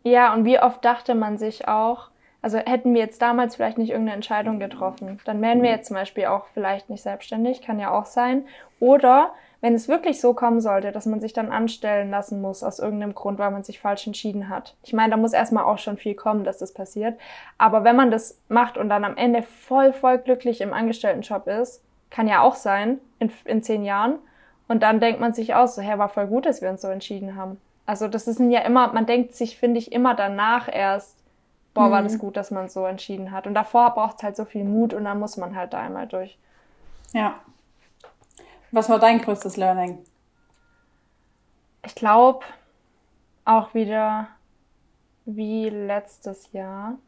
Ja, und wie oft dachte man sich auch, also hätten wir jetzt damals vielleicht nicht irgendeine Entscheidung getroffen, dann wären wir jetzt zum Beispiel auch vielleicht nicht selbstständig, kann ja auch sein. Oder wenn es wirklich so kommen sollte, dass man sich dann anstellen lassen muss aus irgendeinem Grund, weil man sich falsch entschieden hat. Ich meine, da muss erstmal auch schon viel kommen, dass das passiert. Aber wenn man das macht und dann am Ende voll, voll glücklich im Angestelltenjob ist, Kann ja auch sein, in, in zehn Jahren. Und dann denkt man sich auch so, hä, war voll gut, dass wir uns so entschieden haben. Also das ist ja immer, man denkt sich, finde ich, immer danach erst, boah, war das mhm. gut, dass man so entschieden hat. Und davor braucht es halt so viel Mut und dann muss man halt da einmal durch. Ja. Was war dein größtes Learning? Ich glaube, auch wieder wie letztes Jahr.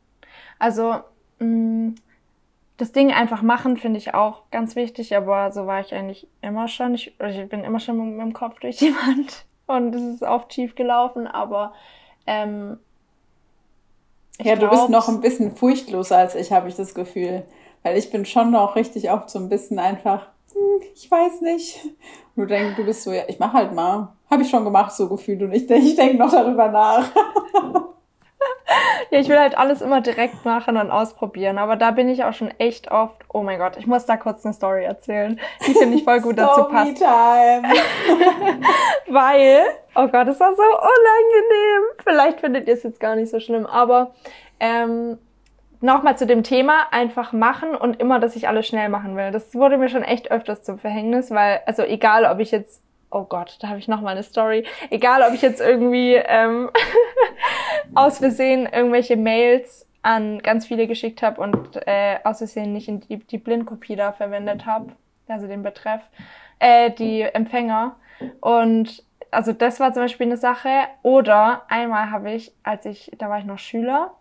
Also, mh, mm, das Ding einfach machen finde ich auch ganz wichtig, aber so war ich eigentlich immer schon. Ich, ich bin immer schon mit, mit dem Kopf durch die Wand und es ist oft schief gelaufen, aber ähm, ja, du bist noch ein bisschen furchtloser als ich, habe ich das Gefühl. Weil ich bin schon noch richtig oft so ein bisschen einfach, ich weiß nicht. Und du denkst, du bist so, ja, ich mach halt mal. Habe ich schon gemacht, so gefühlt. Und ich, ich denke noch darüber nach. ja, ich will halt alles immer direkt machen und ausprobieren. Aber da bin ich auch schon echt oft, oh mein Gott, ich muss da kurz eine Story erzählen. Die finde ich voll gut dazu passt. Time. Weil, oh Gott, das war so unangenehm. Vielleicht findet ihr es jetzt gar nicht so schlimm, aber ähm, nochmal zu dem Thema, einfach machen und immer, dass ich alles schnell machen will. Das wurde mir schon echt öfters zum Verhängnis, weil, also egal, ob ich jetzt, oh Gott, da habe ich nochmal eine Story, egal, ob ich jetzt irgendwie ähm, aus Versehen irgendwelche Mails an ganz viele geschickt habe und äh, aus Versehen nicht in die, die Blindkopie da verwendet habe, also den Betreff, äh, die Empfänger. Und also das war zum Beispiel eine Sache. Oder einmal habe ich, als ich, da war ich noch Schüler,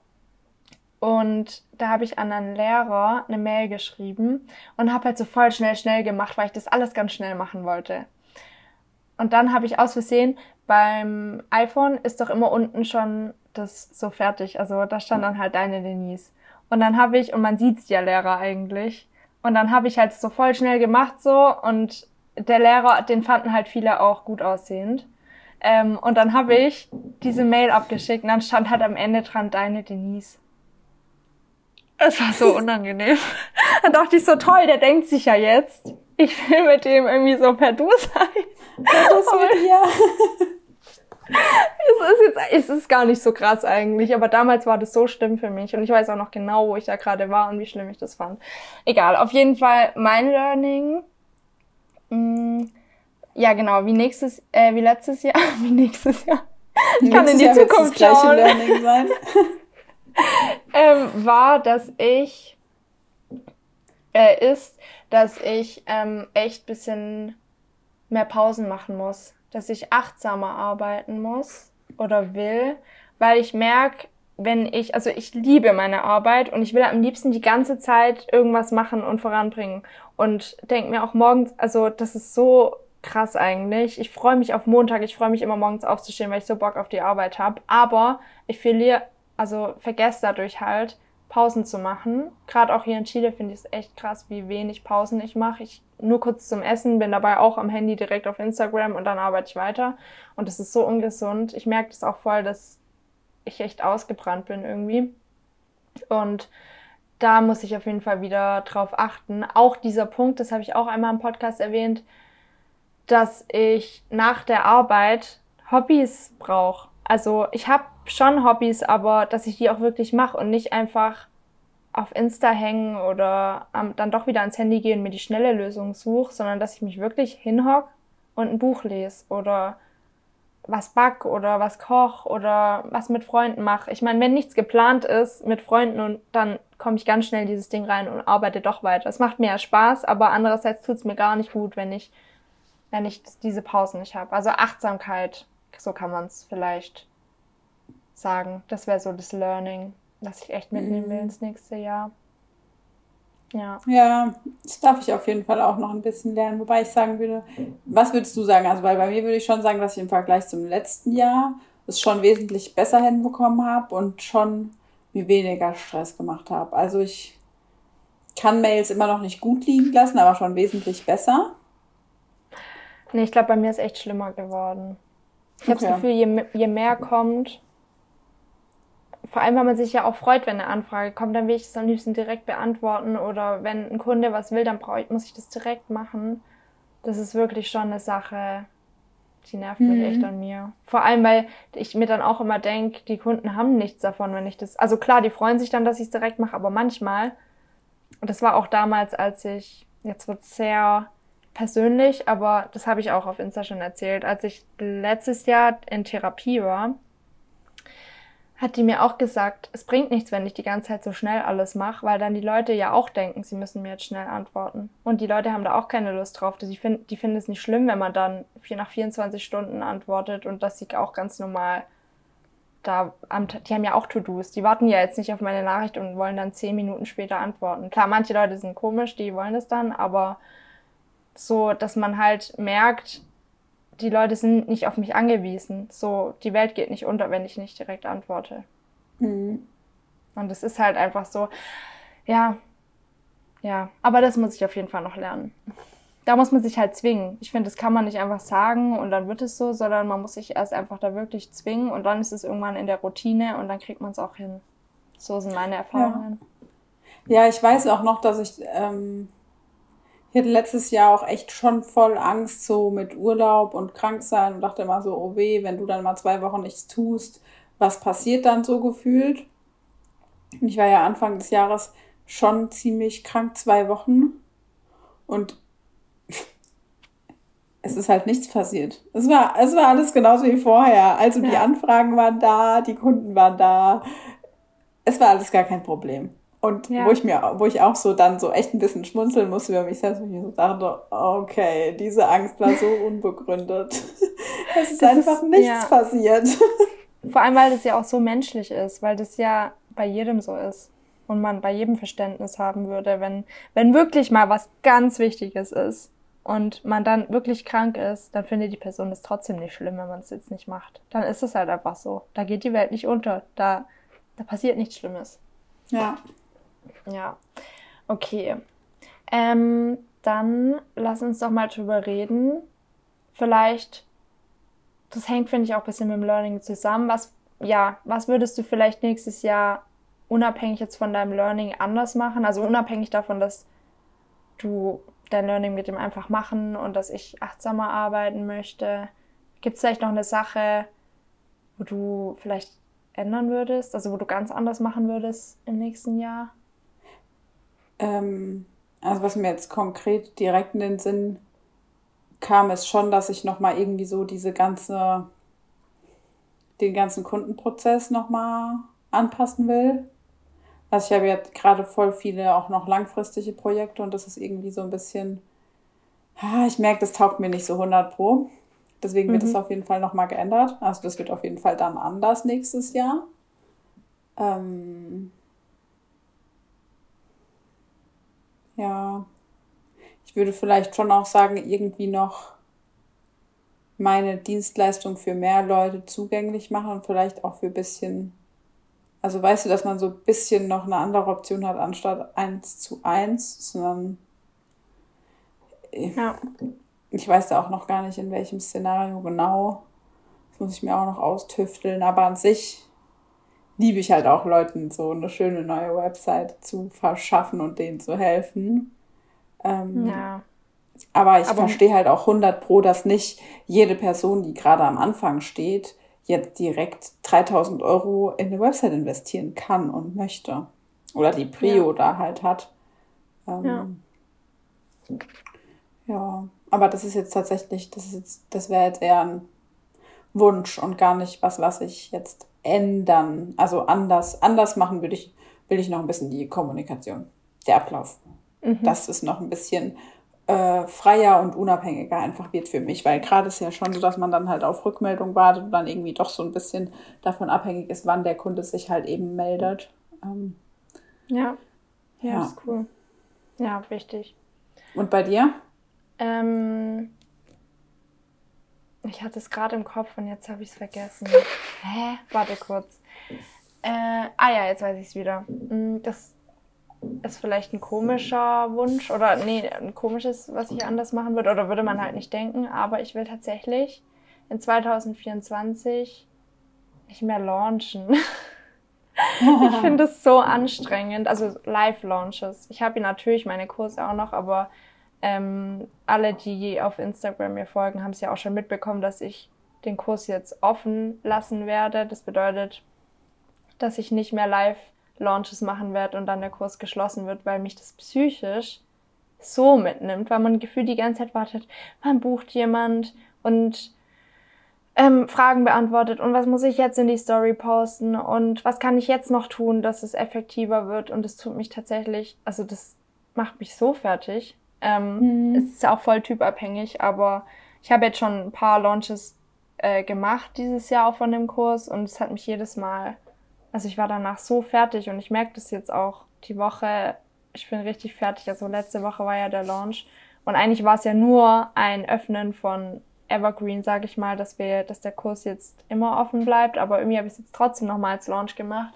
und da habe ich an einen Lehrer eine Mail geschrieben und habe halt so voll schnell, schnell gemacht, weil ich das alles ganz schnell machen wollte. Und dann habe ich aus Versehen, beim iPhone ist doch immer unten schon das so fertig. Also da stand dann halt deine Denise. Und dann habe ich, und man sieht's ja Lehrer eigentlich. Und dann habe ich halt so voll schnell gemacht so und der Lehrer, den fanden halt viele auch gut aussehend. Ähm, und dann habe ich diese Mail abgeschickt und dann stand halt am Ende dran deine Denise. Es war so unangenehm. Dann dachte ich so, toll, der denkt sich ja jetzt, ich will mit dem irgendwie so per Du sein. Was ist mit dir? es ist jetzt, es ist gar nicht so krass eigentlich, aber damals war das so schlimm für mich und ich weiß auch noch genau, wo ich da gerade war und wie schlimm ich das fand. Egal, auf jeden Fall mein Learning. Mh, mm, ja, genau, wie nächstes, äh, wie letztes Jahr, wie nächstes Jahr. Ich kann in die Jahr Zukunft schauen. Learning sein. ähm, war, dass ich äh, ist, dass ich ähm, echt bisschen mehr Pausen machen muss, dass ich achtsamer arbeiten muss oder will, weil ich merke, wenn ich, also ich liebe meine Arbeit und ich will am liebsten die ganze Zeit irgendwas machen und voranbringen. Und denke mir auch morgens, also das ist so krass eigentlich. Ich freue mich auf Montag, ich freue mich immer morgens aufzustehen, weil ich so Bock auf die Arbeit habe, aber ich verliere also vergesst dadurch halt, Pausen zu machen. Gerade auch hier in Chile finde ich es echt krass, wie wenig Pausen ich mache. Ich nur kurz zum Essen, bin dabei auch am Handy direkt auf Instagram und dann arbeite ich weiter. Und das ist so ungesund. Ich merke das auch voll, dass ich echt ausgebrannt bin irgendwie. Und da muss ich auf jeden Fall wieder drauf achten. Auch dieser Punkt, das habe ich auch einmal im Podcast erwähnt, dass ich nach der Arbeit Hobbys brauche. Also ich habe schon Hobbys, aber dass ich die auch wirklich mache und nicht einfach auf Insta hängen oder ähm, dann doch wieder ans Handy gehen und mir die schnelle Lösung suche, sondern dass ich mich wirklich hinhock und ein Buch lese oder was back oder was koch oder was mit Freunden mache. Ich meine, wenn nichts geplant ist mit Freunden und dann komme ich ganz schnell in dieses Ding rein und arbeite doch weiter. Es macht mir ja Spaß, aber andererseits tut es mir gar nicht gut, wenn ich, wenn ich diese Pausen nicht habe. Also Achtsamkeit, so kann man es vielleicht sagen. Das wäre so das Learning, das ich echt mitnehmen will mhm. ins nächste Jahr. Ja. Ja, das darf ich auf jeden Fall auch noch ein bisschen lernen. Wobei ich sagen würde, was würdest du sagen? Also, weil bei mir würde ich schon sagen, dass ich im Vergleich zum letzten Jahr es schon wesentlich besser hinbekommen habe und schon mir weniger Stress gemacht habe. Also, ich kann Mails immer noch nicht gut liegen lassen, aber schon wesentlich besser. Nee, ich glaube, bei mir ist echt schlimmer geworden. Ich okay. habe das Gefühl, je, je mehr kommt, vor allem, weil man sich ja auch freut, wenn eine Anfrage kommt, dann will ich das am liebsten direkt beantworten oder wenn ein Kunde was will, dann ich, muss ich das direkt machen. Das ist wirklich schon eine Sache, die nervt mhm. mich echt an mir. Vor allem, weil ich mir dann auch immer denke, die Kunden haben nichts davon, wenn ich das. Also klar, die freuen sich dann, dass ich es direkt mache, aber manchmal, und das war auch damals, als ich jetzt wird sehr persönlich, aber das habe ich auch auf Insta schon erzählt. Als ich letztes Jahr in Therapie war, hat die mir auch gesagt, es bringt nichts, wenn ich die ganze Zeit so schnell alles mache, weil dann die Leute ja auch denken, sie müssen mir jetzt schnell antworten. Und die Leute haben da auch keine Lust drauf. Die, find, die finden es nicht schlimm, wenn man dann nach 24 Stunden antwortet und dass sie auch ganz normal da am, die haben ja auch To-Dos. Die warten ja jetzt nicht auf meine Nachricht und wollen dann 10 Minuten später antworten. Klar, manche Leute sind komisch, die wollen das dann, aber so, dass man halt merkt, die Leute sind nicht auf mich angewiesen. So, die Welt geht nicht unter, wenn ich nicht direkt antworte. Mhm. Und es ist halt einfach so, ja, ja, aber das muss ich auf jeden Fall noch lernen. Da muss man sich halt zwingen. Ich finde, das kann man nicht einfach sagen und dann wird es so, sondern man muss sich erst einfach da wirklich zwingen und dann ist es irgendwann in der Routine und dann kriegt man es auch hin. So sind meine Erfahrungen. Ja, ja ich weiß auch noch, dass ich ähm, ich hatte letztes Jahr auch echt schon voll Angst, so mit Urlaub und krank sein und dachte immer so, oh weh, wenn du dann mal zwei Wochen nichts tust, was passiert dann so gefühlt? Ich war ja Anfang des Jahres schon ziemlich krank, zwei Wochen. Und es ist halt nichts passiert. Es war, es war alles genauso wie vorher. Also ja. die Anfragen waren da, die Kunden waren da. Es war alles gar kein Problem. Und ja. wo ich mir, wo ich auch so dann so echt ein bisschen schmunzeln musste über mich selbst, wo ich mir so dachte, okay, diese Angst war so unbegründet. es ist das einfach ist, nichts ja. passiert. Vor allem, weil das ja auch so menschlich ist, weil das ja bei jedem so ist. Und man bei jedem Verständnis haben würde, wenn, wenn wirklich mal was ganz Wichtiges ist und man dann wirklich krank ist, dann findet die Person es trotzdem nicht schlimm, wenn man es jetzt nicht macht. Dann ist es halt einfach so. Da geht die Welt nicht unter. Da, da passiert nichts Schlimmes. Ja. Ja, okay. Ähm, dann lass uns doch mal drüber reden. Vielleicht, das hängt, finde ich, auch ein bisschen mit dem Learning zusammen. Was, ja, was würdest du vielleicht nächstes Jahr unabhängig jetzt von deinem Learning anders machen? Also unabhängig davon, dass du dein Learning mit dem einfach machen und dass ich achtsamer arbeiten möchte. Gibt es vielleicht noch eine Sache, wo du vielleicht ändern würdest, also wo du ganz anders machen würdest im nächsten Jahr? Ähm, also was mir jetzt konkret direkt in den Sinn kam, ist schon, dass ich nochmal irgendwie so diese ganze, den ganzen Kundenprozess nochmal anpassen will. Also ich habe jetzt gerade voll viele auch noch langfristige Projekte und das ist irgendwie so ein bisschen, ich merke, das taugt mir nicht so 100 pro. Deswegen wird mhm. auf jeden Fall nochmal geändert. Also das wird auf jeden Fall dann anders nächstes Jahr. Ähm, Ja. Ich würde vielleicht schon auch sagen, irgendwie noch meine Dienstleistung für mehr Leute zugänglich machen und vielleicht auch für ein bisschen, also weißt du, dass man so ein bisschen noch eine andere Option hat anstatt eins zu eins, sondern ja. ich weiß da auch noch gar nicht, in welchem Szenario genau. Das muss ich mir auch noch austüfteln, aber an sich liebe ich halt auch Leuten so eine schöne neue Website zu verschaffen und denen zu helfen. Ähm, ja. Aber ich aber verstehe halt auch 100 Pro, dass nicht jede Person, die gerade am Anfang steht, jetzt direkt 3000 Euro in eine Website investieren kann und möchte. Oder die Prio ja. da halt hat. Ähm, ja. ja. Aber das ist jetzt tatsächlich, das ist jetzt, das wäre jetzt eher ein Wunsch und gar nicht was, was ich jetzt ändern, also anders, anders machen würde ich, will ich noch ein bisschen die Kommunikation, der Ablauf. Mhm. Dass es noch ein bisschen äh, freier und unabhängiger einfach wird für mich, weil gerade ist ja schon so, dass man dann halt auf Rückmeldung wartet und dann irgendwie doch so ein bisschen davon abhängig ist, wann der Kunde sich halt eben meldet. Ähm, ja. ja, ja, ist cool. Ja, wichtig. Und bei dir? Ähm, ich hatte es gerade im Kopf und jetzt habe ich es vergessen. Hä? Warte kurz. Äh, ah ja, jetzt weiß ich es wieder. Hm, das ist vielleicht ein komischer Wunsch oder nee, ein komisches, was ich anders machen würde oder würde man halt nicht denken, aber ich will tatsächlich in 2024 nicht mehr launchen. ich finde es so anstrengend, also Live-Launches. Ich habe natürlich meine Kurse auch noch, aber ähm, alle, die auf Instagram mir folgen, haben es ja auch schon mitbekommen, dass ich den Kurs jetzt offen lassen werde. Das bedeutet, dass ich nicht mehr Live-Launches machen werde und dann der Kurs geschlossen wird, weil mich das psychisch so mitnimmt, weil man gefühlt die ganze Zeit wartet, man bucht jemand und ähm, Fragen beantwortet und was muss ich jetzt in die Story posten und was kann ich jetzt noch tun, dass es effektiver wird und es tut mich tatsächlich, also das macht mich so fertig. Ähm, mhm. Es ist auch voll typabhängig, aber ich habe jetzt schon ein paar Launches äh, gemacht dieses Jahr auch von dem Kurs und es hat mich jedes Mal, also ich war danach so fertig und ich merke das jetzt auch die Woche, ich bin richtig fertig. Also letzte Woche war ja der Launch und eigentlich war es ja nur ein Öffnen von Evergreen, sage ich mal, dass wir, dass der Kurs jetzt immer offen bleibt, aber irgendwie habe ich es jetzt trotzdem nochmal als Launch gemacht.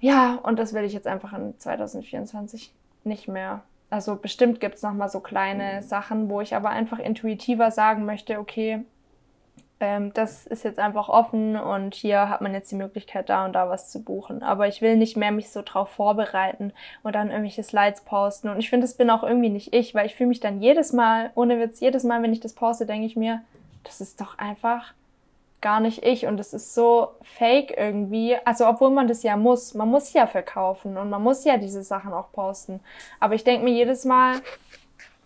Ja, und das will ich jetzt einfach in 2024 nicht mehr. Also bestimmt gibt es nochmal so kleine Sachen, wo ich aber einfach intuitiver sagen möchte, okay, ähm, das ist jetzt einfach offen und hier hat man jetzt die Möglichkeit, da und da was zu buchen. Aber ich will nicht mehr mich so drauf vorbereiten und dann irgendwelche Slides posten. Und ich finde, das bin auch irgendwie nicht ich, weil ich fühle mich dann jedes Mal, ohne Witz, jedes Mal, wenn ich das poste, denke ich mir, das ist doch einfach gar nicht ich und es ist so fake irgendwie. Also obwohl man das ja muss, man muss ja verkaufen und man muss ja diese Sachen auch posten. Aber ich denke mir jedes Mal,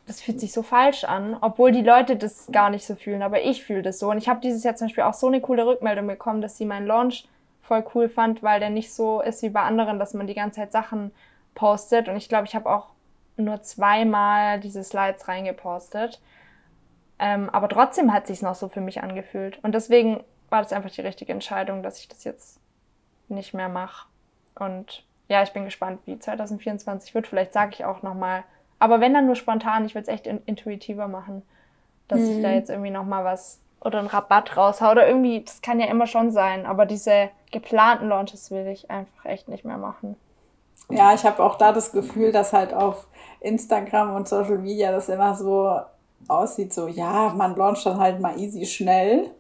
das fühlt sich so falsch an, obwohl die Leute das gar nicht so fühlen, aber ich fühle das so. Und ich habe dieses Jahr zum Beispiel auch so eine coole Rückmeldung bekommen, dass sie meinen Launch voll cool fand, weil der nicht so ist wie bei anderen, dass man die ganze Zeit Sachen postet. Und ich glaube, ich habe auch nur zweimal diese Slides reingepostet. Ähm, aber trotzdem hat sich noch so für mich angefühlt. Und deswegen war das einfach die richtige Entscheidung, dass ich das jetzt nicht mehr mache. Und ja, ich bin gespannt, wie 2024 wird. Vielleicht sage ich auch noch mal aber wenn dann nur spontan, ich will es echt in, intuitiver machen, dass mhm. ich da mhm. jetzt irgendwie nochmal was oder einen Rabatt raushau oder irgendwie, das kann ja immer schon sein, aber diese geplanten Launches will ich einfach echt nicht mehr machen. Ja, ich habe auch da das Gefühl, dass halt auf Instagram und Social Media das immer so aussieht, so ja, man launcht dann halt mal easy schnell,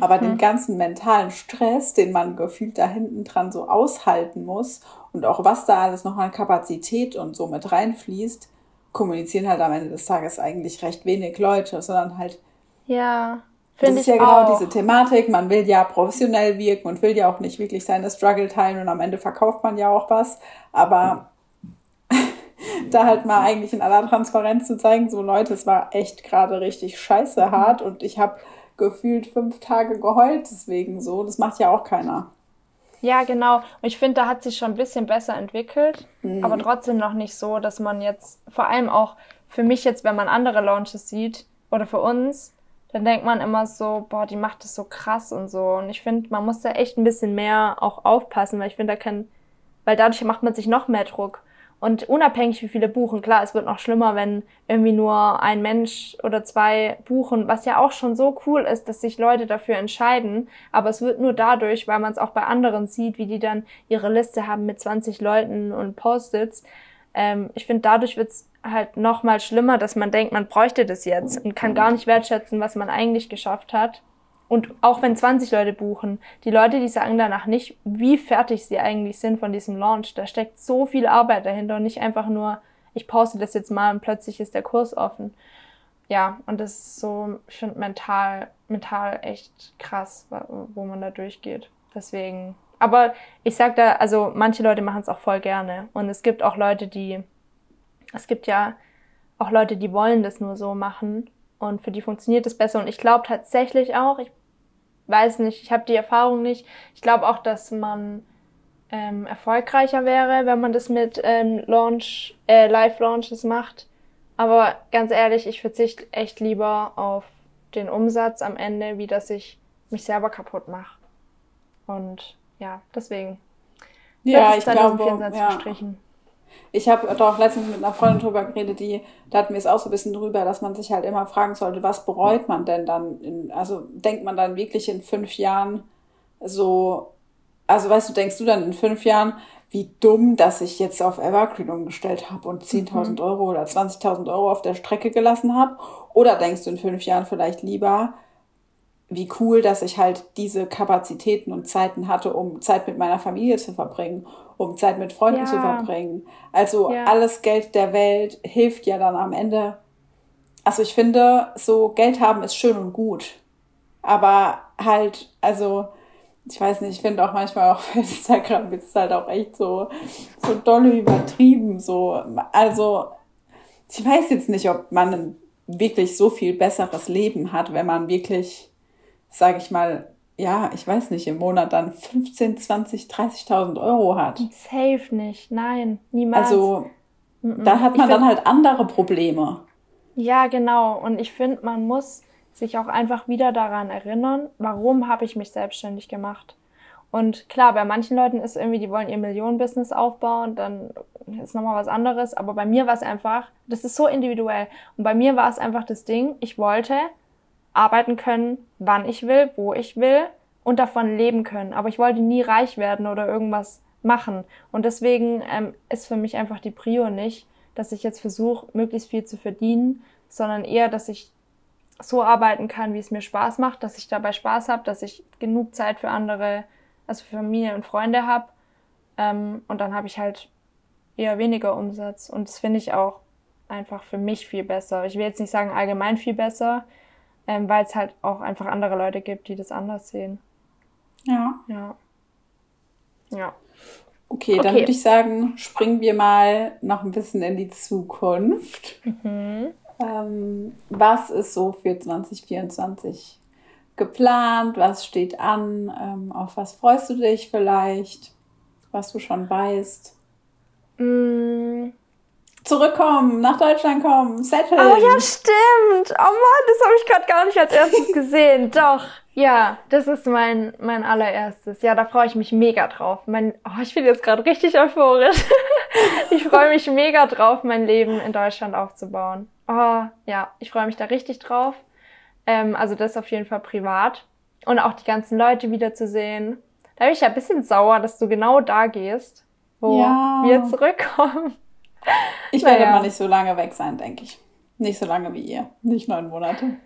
aber mhm. den ganzen mentalen Stress, den man gefühlt da hinten dran so aushalten muss und auch was da alles noch an Kapazität und so mit reinfließt, kommunizieren halt am Ende des Tages eigentlich recht wenig Leute, sondern halt. Ja. Das ist ja genau auch. diese Thematik. Man will ja professionell wirken und will ja auch nicht wirklich seine Struggle teilen und am Ende verkauft man ja auch was. Aber da halt mal eigentlich in aller Transparenz zu zeigen, so Leute, es war echt gerade richtig scheiße hart und ich habe gefühlt fünf Tage geheult deswegen so. Das macht ja auch keiner. Ja, genau. Und ich finde, da hat sich schon ein bisschen besser entwickelt, mhm. aber trotzdem noch nicht so, dass man jetzt, vor allem auch für mich jetzt, wenn man andere Launches sieht oder für uns, dann denkt man immer so, boah, die macht das so krass und so. Und ich finde, man muss da echt ein bisschen mehr auch aufpassen, weil ich finde, da kann, weil dadurch macht man sich noch mehr Druck. Und unabhängig wie viele buchen, klar, es wird noch schlimmer, wenn irgendwie nur ein Mensch oder zwei buchen, was ja auch schon so cool ist, dass sich Leute dafür entscheiden. Aber es wird nur dadurch, weil man es auch bei anderen sieht, wie die dann ihre Liste haben mit 20 Leuten und Post-its. Ähm, ich finde, dadurch wird es halt noch mal schlimmer, dass man denkt, man bräuchte das jetzt und kann gar nicht wertschätzen, was man eigentlich geschafft hat. Und auch wenn 20 Leute buchen, die Leute, die sagen danach nicht, wie fertig sie eigentlich sind von diesem Launch. Da steckt so viel Arbeit dahinter und nicht einfach nur, ich poste das jetzt mal und plötzlich ist der Kurs offen. Ja, und das ist so, ich finde mental, mental echt krass, wo man da durchgeht. Deswegen. Aber ich sag da, also manche Leute machen es auch voll gerne. Und es gibt auch Leute, die, es gibt ja auch Leute, die wollen das nur so machen und für die funktioniert es besser. Und ich glaube tatsächlich auch, ich weiß nicht, ich habe die Erfahrung nicht, ich glaube auch, dass man ähm, erfolgreicher wäre, wenn man das mit ähm, Launch, äh, Live-Launches macht. Aber ganz ehrlich, ich verzichte echt lieber auf den Umsatz am Ende, wie dass ich mich selber kaputt mache. Und ja, deswegen. Ja, ich glaube, ja. gestrichen. Ich habe doch letztens mit einer Freundin drüber geredet, die, da hatten wir es auch so ein bisschen drüber, dass man sich halt immer fragen sollte, was bereut man denn dann? In, also denkt man dann wirklich in fünf Jahren so, also weißt du, denkst du dann in fünf Jahren, wie dumm, dass ich jetzt auf Evergreen umgestellt habe und 10.000 mhm. Euro oder 20.000 Euro auf der Strecke gelassen habe? Oder denkst du in fünf Jahren vielleicht lieber, wie cool, dass ich halt diese Kapazitäten und Zeiten hatte, um Zeit mit meiner Familie zu verbringen, um Zeit mit Freunden ja. zu verbringen. Also ja. alles Geld der Welt hilft ja dann am Ende. Also ich finde, so Geld haben ist schön und gut. Aber halt, also, ich weiß nicht, ich finde auch manchmal auf Instagram ist es halt auch echt so, so dolle übertrieben, so. Also, ich weiß jetzt nicht, ob man ein wirklich so viel besseres Leben hat, wenn man wirklich, sage ich mal, ja, ich weiß nicht, im Monat dann 15, 20, 30.000 Euro hat. Safe nicht, nein, niemals. Also, da hat man find, dann halt andere Probleme. Ja, genau. Und ich finde, man muss sich auch einfach wieder daran erinnern, warum habe ich mich selbstständig gemacht. Und klar, bei manchen Leuten ist irgendwie, die wollen ihr Millionenbusiness aufbauen, dann ist nochmal was anderes. Aber bei mir war es einfach, das ist so individuell. Und bei mir war es einfach das Ding, ich wollte arbeiten können, wann ich will, wo ich will und davon leben können. Aber ich wollte nie reich werden oder irgendwas machen. Und deswegen ähm, ist für mich einfach die Prio nicht, dass ich jetzt versuche, möglichst viel zu verdienen, sondern eher, dass ich so arbeiten kann, wie es mir Spaß macht, dass ich dabei Spaß habe, dass ich genug Zeit für andere, also für Familie und Freunde habe. Ähm, und dann habe ich halt eher weniger Umsatz. Und das finde ich auch einfach für mich viel besser. Ich will jetzt nicht sagen allgemein viel besser, ähm, weil es halt auch einfach andere Leute gibt, die das anders sehen. Ja. Ja. Ja. Okay, dann würde ich sagen, springen wir mal noch ein bisschen in die Zukunft. Mhm. Ähm, was ist so für 2024 geplant? Was steht an? Ähm, auf was freust du dich vielleicht? Was du schon weißt? Mm zurückkommen, nach Deutschland kommen, setteln. Oh ja, stimmt. Oh Mann, das habe ich gerade gar nicht als erstes gesehen. Doch. Ja, das ist mein, mein allererstes. Ja, da freue ich mich mega drauf. Mein, oh, ich bin jetzt gerade richtig euphorisch. ich freue mich mega drauf, mein Leben in Deutschland aufzubauen. Oh, ja, ich freue mich da richtig drauf. Ähm, also das auf jeden Fall privat. Und auch die ganzen Leute wiederzusehen. Da bin ich ja ein bisschen sauer, dass du genau da gehst, wo ja. wir zurückkommen. Ich werde naja. mal nicht so lange weg sein, denke ich. Nicht so lange wie ihr. Nicht neun Monate.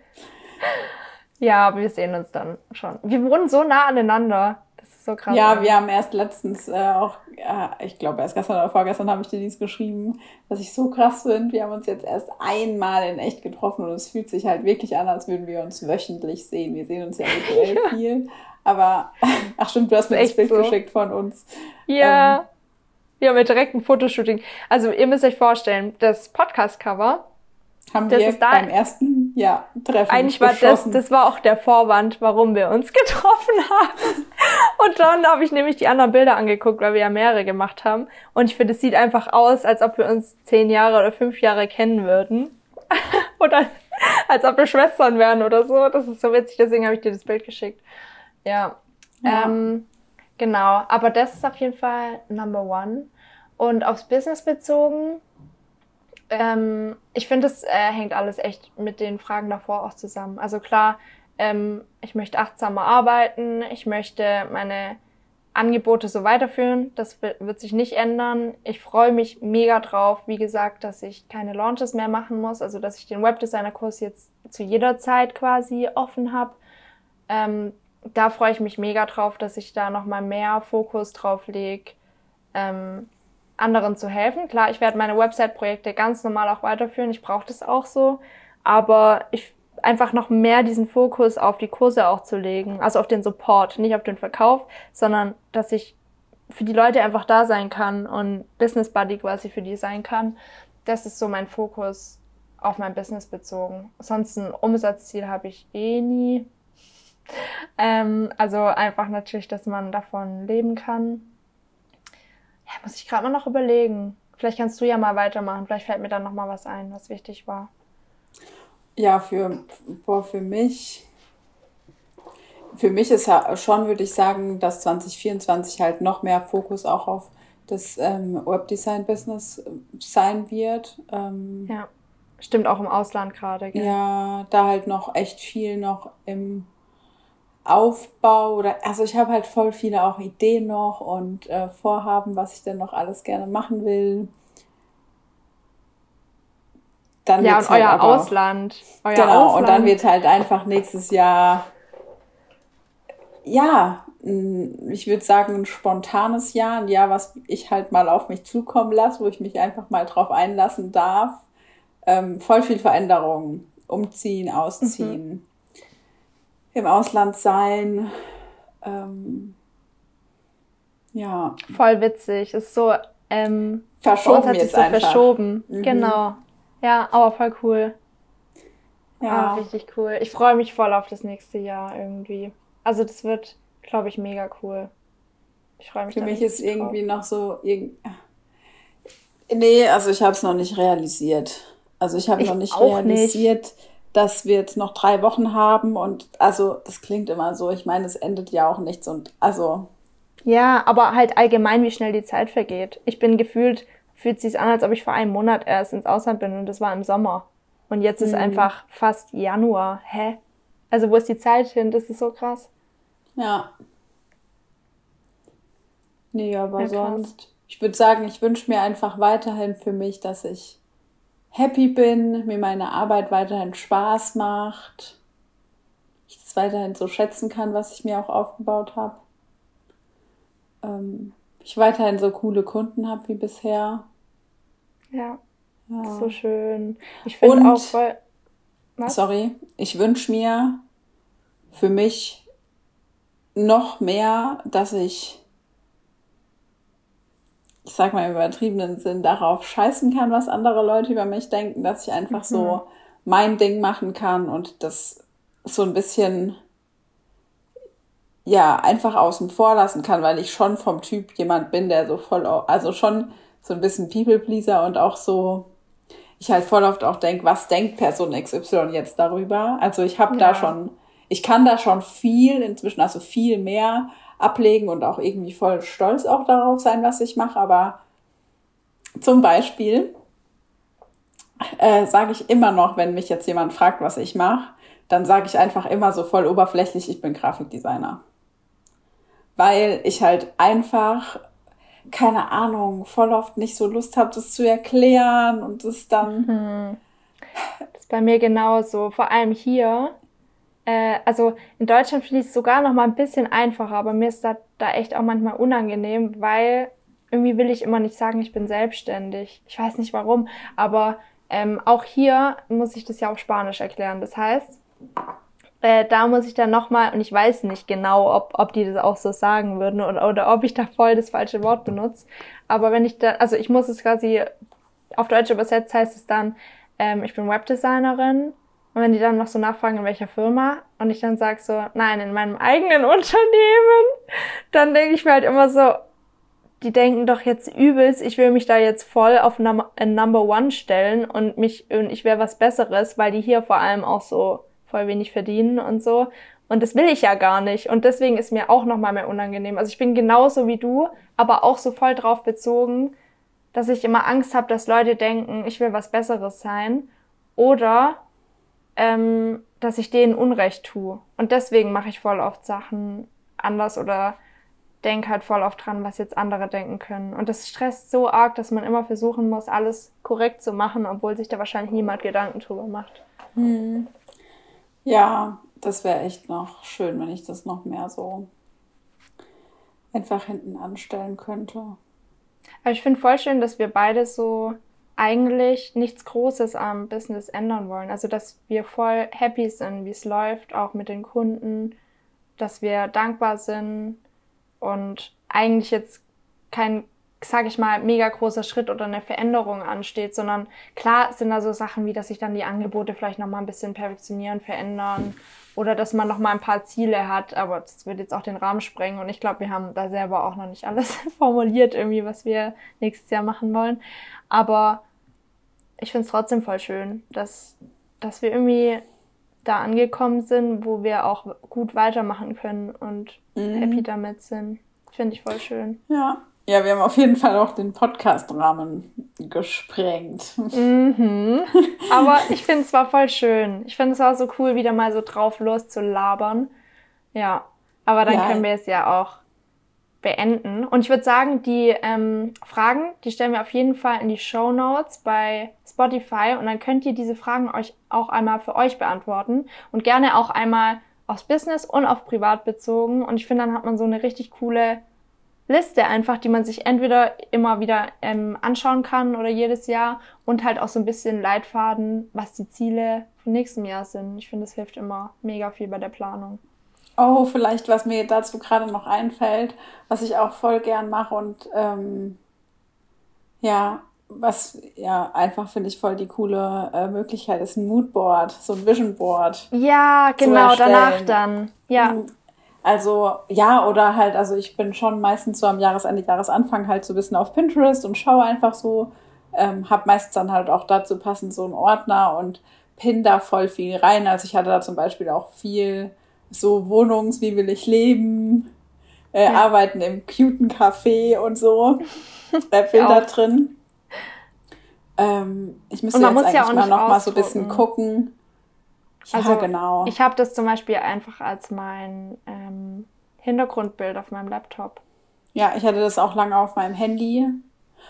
Ja, aber wir sehen uns dann schon. Wir wohnen so nah aneinander. Das ist so krass. Ja, wir haben erst letztens äh, auch, äh, ich glaube erst gestern oder vorgestern habe ich dir dies geschrieben, was ich so krass finde. Wir haben uns jetzt erst einmal in echt getroffen und es fühlt sich halt wirklich an, als würden wir uns wöchentlich sehen. Wir sehen uns ja virtuell viel. Aber, ach stimmt, du hast mir das Bild so. geschickt von uns. Ja. Ähm, ja direkt ein Fotoshooting. Also ihr müsst euch vorstellen, das Podcast-Cover haben das wir ist da beim ersten ja, Treffen Eigentlich war das, das war auch der Vorwand, warum wir uns getroffen haben. Und dann habe ich nämlich die anderen Bilder angeguckt, weil wir ja mehrere gemacht haben. Und ich finde, es sieht einfach aus, als ob wir uns zehn Jahre oder fünf Jahre kennen würden. oder als ob wir Schwestern wären oder so. Das ist so witzig, deswegen habe ich dir das Bild geschickt. Ja. ja. Ähm, Genau, aber das ist auf jeden Fall Number One. Und aufs Business bezogen, ähm, ich finde, es äh, hängt alles echt mit den Fragen davor auch zusammen. Also klar, ähm, ich möchte achtsamer arbeiten, ich möchte meine Angebote so weiterführen. Das wird sich nicht ändern. Ich freue mich mega drauf, wie gesagt, dass ich keine Launches mehr machen muss, also dass ich den Webdesigner-Kurs jetzt zu jeder Zeit quasi offen habe. Ähm, da freue ich mich mega drauf, dass ich da nochmal mehr Fokus drauf lege, ähm, anderen zu helfen. Klar, ich werde meine Website-Projekte ganz normal auch weiterführen. Ich brauche das auch so. Aber ich einfach noch mehr diesen Fokus auf die Kurse auch zu legen, also auf den Support, nicht auf den Verkauf, sondern dass ich für die Leute einfach da sein kann und Business Buddy quasi für die sein kann. Das ist so mein Fokus auf mein Business bezogen. Sonst ein Umsatzziel habe ich eh nie ähm, also einfach natürlich, dass man davon leben kann. Ja, muss ich gerade mal noch überlegen. Vielleicht kannst du ja mal weitermachen. Vielleicht fällt mir dann noch mal was ein, was wichtig war. Ja, für, boah, für mich, für mich ist schon, würde ich sagen, dass 2024 halt noch mehr Fokus auch auf das ähm, Webdesign-Business sein wird. Ähm, ja, stimmt auch im Ausland gerade. Ja, da halt noch echt viel noch im Aufbau oder also ich habe halt voll viele auch Ideen noch und äh, Vorhaben, was ich denn noch alles gerne machen will. Dann ja, und halt euer Ausland. Euer genau, Ausland. und dann wird halt einfach nächstes Jahr, ja, ich würde sagen, ein spontanes Jahr, ein Jahr, was ich halt mal auf mich zukommen lasse, wo ich mich einfach mal drauf einlassen darf. Ähm, voll viel Veränderung. Umziehen, ausziehen. Mhm im Ausland sein. Ähm, ja. Voll witzig. Ist so ähm, verschoben jetzt so einfach. verschoben. Mhm. Genau. Ja, aber voll cool. Ja. Ah, richtig cool. Ich freue mich voll auf das nächste Jahr irgendwie. Also das wird, glaube ich, mega cool. Ich freue mich. Für mich ist drauf. irgendwie noch so. Nee, also ich habe es noch nicht realisiert. Also ich habe noch nicht realisiert, nicht. Dass wir jetzt noch drei Wochen haben und also das klingt immer so. Ich meine, es endet ja auch nichts und also. Ja, aber halt allgemein, wie schnell die Zeit vergeht. Ich bin gefühlt, fühlt sich an, als ob ich vor einem Monat erst ins Ausland bin und das war im Sommer. Und jetzt ist mhm. einfach fast Januar. Hä? Also wo ist die Zeit hin? Das ist so krass. Ja. Nee, aber ja, sonst. Ich würde sagen, ich wünsche mir einfach weiterhin für mich, dass ich happy bin, mir meine Arbeit weiterhin Spaß macht, ich das weiterhin so schätzen kann, was ich mir auch aufgebaut habe. Ähm, ich weiterhin so coole Kunden habe wie bisher. Ja. Ja. So schön. Ich finde auch voll. Was? Sorry, ich wünsche mir für mich noch mehr, dass ich, ich sag mal im übertriebenen Sinn, darauf scheißen kann, was andere Leute über mich denken, dass ich einfach mhm. so mein Ding machen kann und das so ein bisschen ja einfach außen vor lassen kann, weil ich schon vom Typ jemand bin, der so voll, also schon so ein bisschen People Pleaser und auch so ich halt voll oft auch denke, was denkt Person XY jetzt darüber? Also ich habe ja. da schon, ich kann da schon viel inzwischen, also viel mehr ablegen und auch irgendwie voll stolz auch darauf sein, was ich mache. Aber zum Beispiel äh, sage ich immer noch, wenn mich jetzt jemand fragt, was ich mache, dann sage ich einfach immer so voll oberflächlich, ich bin Grafikdesigner. Weil ich halt einfach keine Ahnung, voll oft nicht so Lust habe, das zu erklären und das dann. Mhm. Das ist bei mir genauso. Vor allem hier. Äh, also in Deutschland finde ich es sogar noch mal ein bisschen einfacher, aber mir ist da, da echt auch manchmal unangenehm, weil irgendwie will ich immer nicht sagen, ich bin selbstständig. Ich weiß nicht warum, aber ähm, auch hier muss ich das ja auf Spanisch erklären. Das heißt, äh, da muss ich dann nochmal, und ich weiß nicht genau, ob, ob die das auch so sagen würden oder, oder ob ich da voll das falsche Wort benutze. Aber wenn ich da, also ich muss es quasi auf Deutsch übersetzt, heißt es dann, ähm, ich bin Webdesignerin. Und wenn die dann noch so nachfragen, in welcher Firma, und ich dann sage so, nein, in meinem eigenen Unternehmen, dann denke ich mir halt immer so, die denken doch jetzt übelst, ich will mich da jetzt voll auf Number, Number One stellen und mich, und ich wäre was Besseres, weil die hier vor allem auch so voll wenig verdienen und so. Und das will ich ja gar nicht. Und deswegen ist mir auch nochmal mehr unangenehm. Also ich bin genauso wie du, aber auch so voll drauf bezogen, dass ich immer Angst habe, dass Leute denken, ich will was Besseres sein. Oder ähm, dass ich denen Unrecht tue. Und deswegen mache ich voll oft Sachen anders oder denke halt voll oft dran, was jetzt andere denken können. Und das stresst so arg, dass man immer versuchen muss, alles korrekt zu machen, obwohl sich da wahrscheinlich niemand Gedanken drüber macht. Hm. Ja, das wäre echt noch schön, wenn ich das noch mehr so einfach hinten anstellen könnte. Aber ich finde voll schön, dass wir beide so eigentlich nichts Großes am Business ändern wollen. Also, dass wir voll happy sind, wie es läuft, auch mit den Kunden, dass wir dankbar sind und eigentlich jetzt kein sage ich mal, mega großer Schritt oder eine Veränderung ansteht, sondern klar sind da so Sachen wie, dass sich dann die Angebote vielleicht nochmal ein bisschen perfektionieren, verändern oder dass man nochmal ein paar Ziele hat, aber das wird jetzt auch den Rahmen sprengen und ich glaube, wir haben da selber auch noch nicht alles formuliert irgendwie, was wir nächstes Jahr machen wollen, aber ich finde es trotzdem voll schön, dass, dass wir irgendwie da angekommen sind, wo wir auch gut weitermachen können und mhm. happy damit sind. Finde ich voll schön. Ja, ja, wir haben auf jeden Fall auch den Podcast-Rahmen gesprengt. Mhm. Aber ich finde es war voll schön. Ich finde es war so cool, wieder mal so drauf loszulabern. Ja, aber dann ja. können wir es ja auch beenden. Und ich würde sagen, die ähm, Fragen, die stellen wir auf jeden Fall in die Show Notes bei Spotify und dann könnt ihr diese Fragen euch auch einmal für euch beantworten und gerne auch einmal aufs Business und auf privat bezogen. Und ich finde, dann hat man so eine richtig coole Liste einfach, die man sich entweder immer wieder ähm, anschauen kann oder jedes Jahr und halt auch so ein bisschen Leitfaden, was die Ziele vom nächsten Jahr sind. Ich finde, das hilft immer mega viel bei der Planung. Oh, vielleicht, was mir dazu gerade noch einfällt, was ich auch voll gern mache und ähm, ja, was ja einfach finde ich voll die coole äh, Möglichkeit ist, ein Moodboard, so ein Vision Board. Ja, genau, danach dann. Ja. Also ja, oder halt, also ich bin schon meistens so am Jahresende, Jahresanfang halt so ein bisschen auf Pinterest und schaue einfach so, ähm, habe meistens dann halt auch dazu passend so einen Ordner und pin da voll viel rein. Also ich hatte da zum Beispiel auch viel so Wohnungs, wie will ich leben, äh, ja. arbeiten im cuten Café und so. äh, Bilder drin. Ähm, ich müsste jetzt eigentlich ja mal noch mal so ein bisschen gucken ja, also, genau. Ich habe das zum Beispiel einfach als mein ähm, Hintergrundbild auf meinem Laptop. Ja, ich hatte das auch lange auf meinem Handy.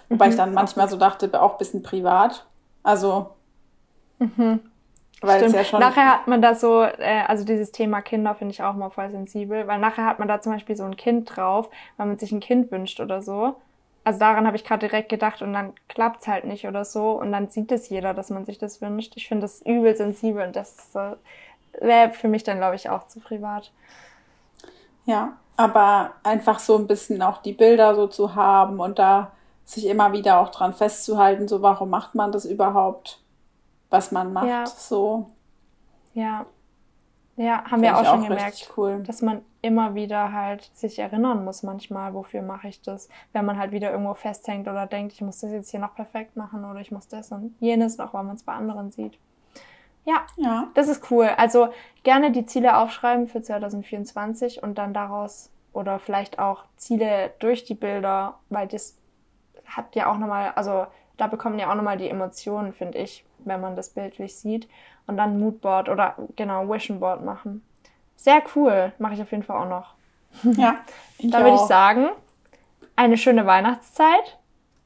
Wobei mhm. ich dann manchmal so dachte, auch ein bisschen privat. Also. Mhm. Weil es ja schon. Nachher hat man da so, äh, also dieses Thema Kinder finde ich auch mal voll sensibel, weil nachher hat man da zum Beispiel so ein Kind drauf, weil man sich ein Kind wünscht oder so also daran habe ich gerade direkt gedacht und dann klappt's halt nicht oder so und dann sieht es jeder, dass man sich das wünscht. Ich finde das übel sensibel und das äh, wäre für mich dann, glaube ich, auch zu privat. Ja, aber einfach so ein bisschen auch die Bilder so zu haben und da sich immer wieder auch dran festzuhalten, so warum macht man das überhaupt, was man macht, ja. so. Ja. Ja, haben wir auch schon auch gemerkt, cool. dass man immer wieder halt sich erinnern muss manchmal, wofür mache ich das, wenn man halt wieder irgendwo festhängt oder denkt, ich muss das jetzt hier noch perfekt machen oder ich muss das und jenes noch, weil man es bei anderen sieht. Ja, ja, das ist cool. Also gerne die Ziele aufschreiben für 2024 und dann daraus oder vielleicht auch Ziele durch die Bilder, weil das hat ja auch nochmal, also da bekommen ja auch nochmal die Emotionen, finde ich, wenn man das bildlich sieht. Und dann Moodboard oder genau, Vision Board machen. Sehr cool. Mache ich auf jeden Fall auch noch. Ja. Dann würde ich sagen, eine schöne Weihnachtszeit.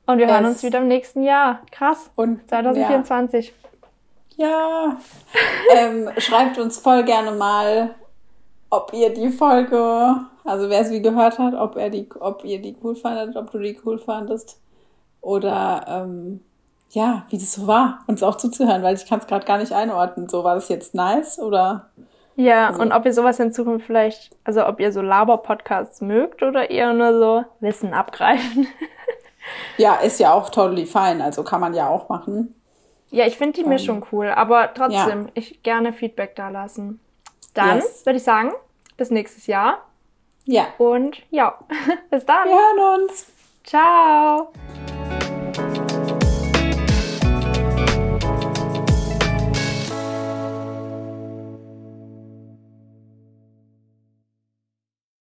Und wir yes. hören uns wieder im nächsten Jahr. Krass. Und 2024. Ja. ja. ähm, schreibt uns voll gerne mal, ob ihr die Folge, also wer es wie gehört hat, ob er die, ob ihr die cool fandet, ob du die cool fandest. Oder ähm, ja, wie das so war, uns auch zuzuhören, weil ich kann es gerade gar nicht einordnen. So, war das jetzt nice oder? Ja, also. und ob ihr sowas in Zukunft vielleicht, also ob ihr so Laber-Podcasts mögt oder eher nur so Wissen abgreifen. ja, ist ja auch totally fine, also kann man ja auch machen. Ja, ich finde die Mischung um, cool, aber trotzdem, ja. ich gerne Feedback da lassen. Dann yes. würde ich sagen, bis nächstes Jahr. Ja. Und ja, bis dann. Wir hören uns. Ciao.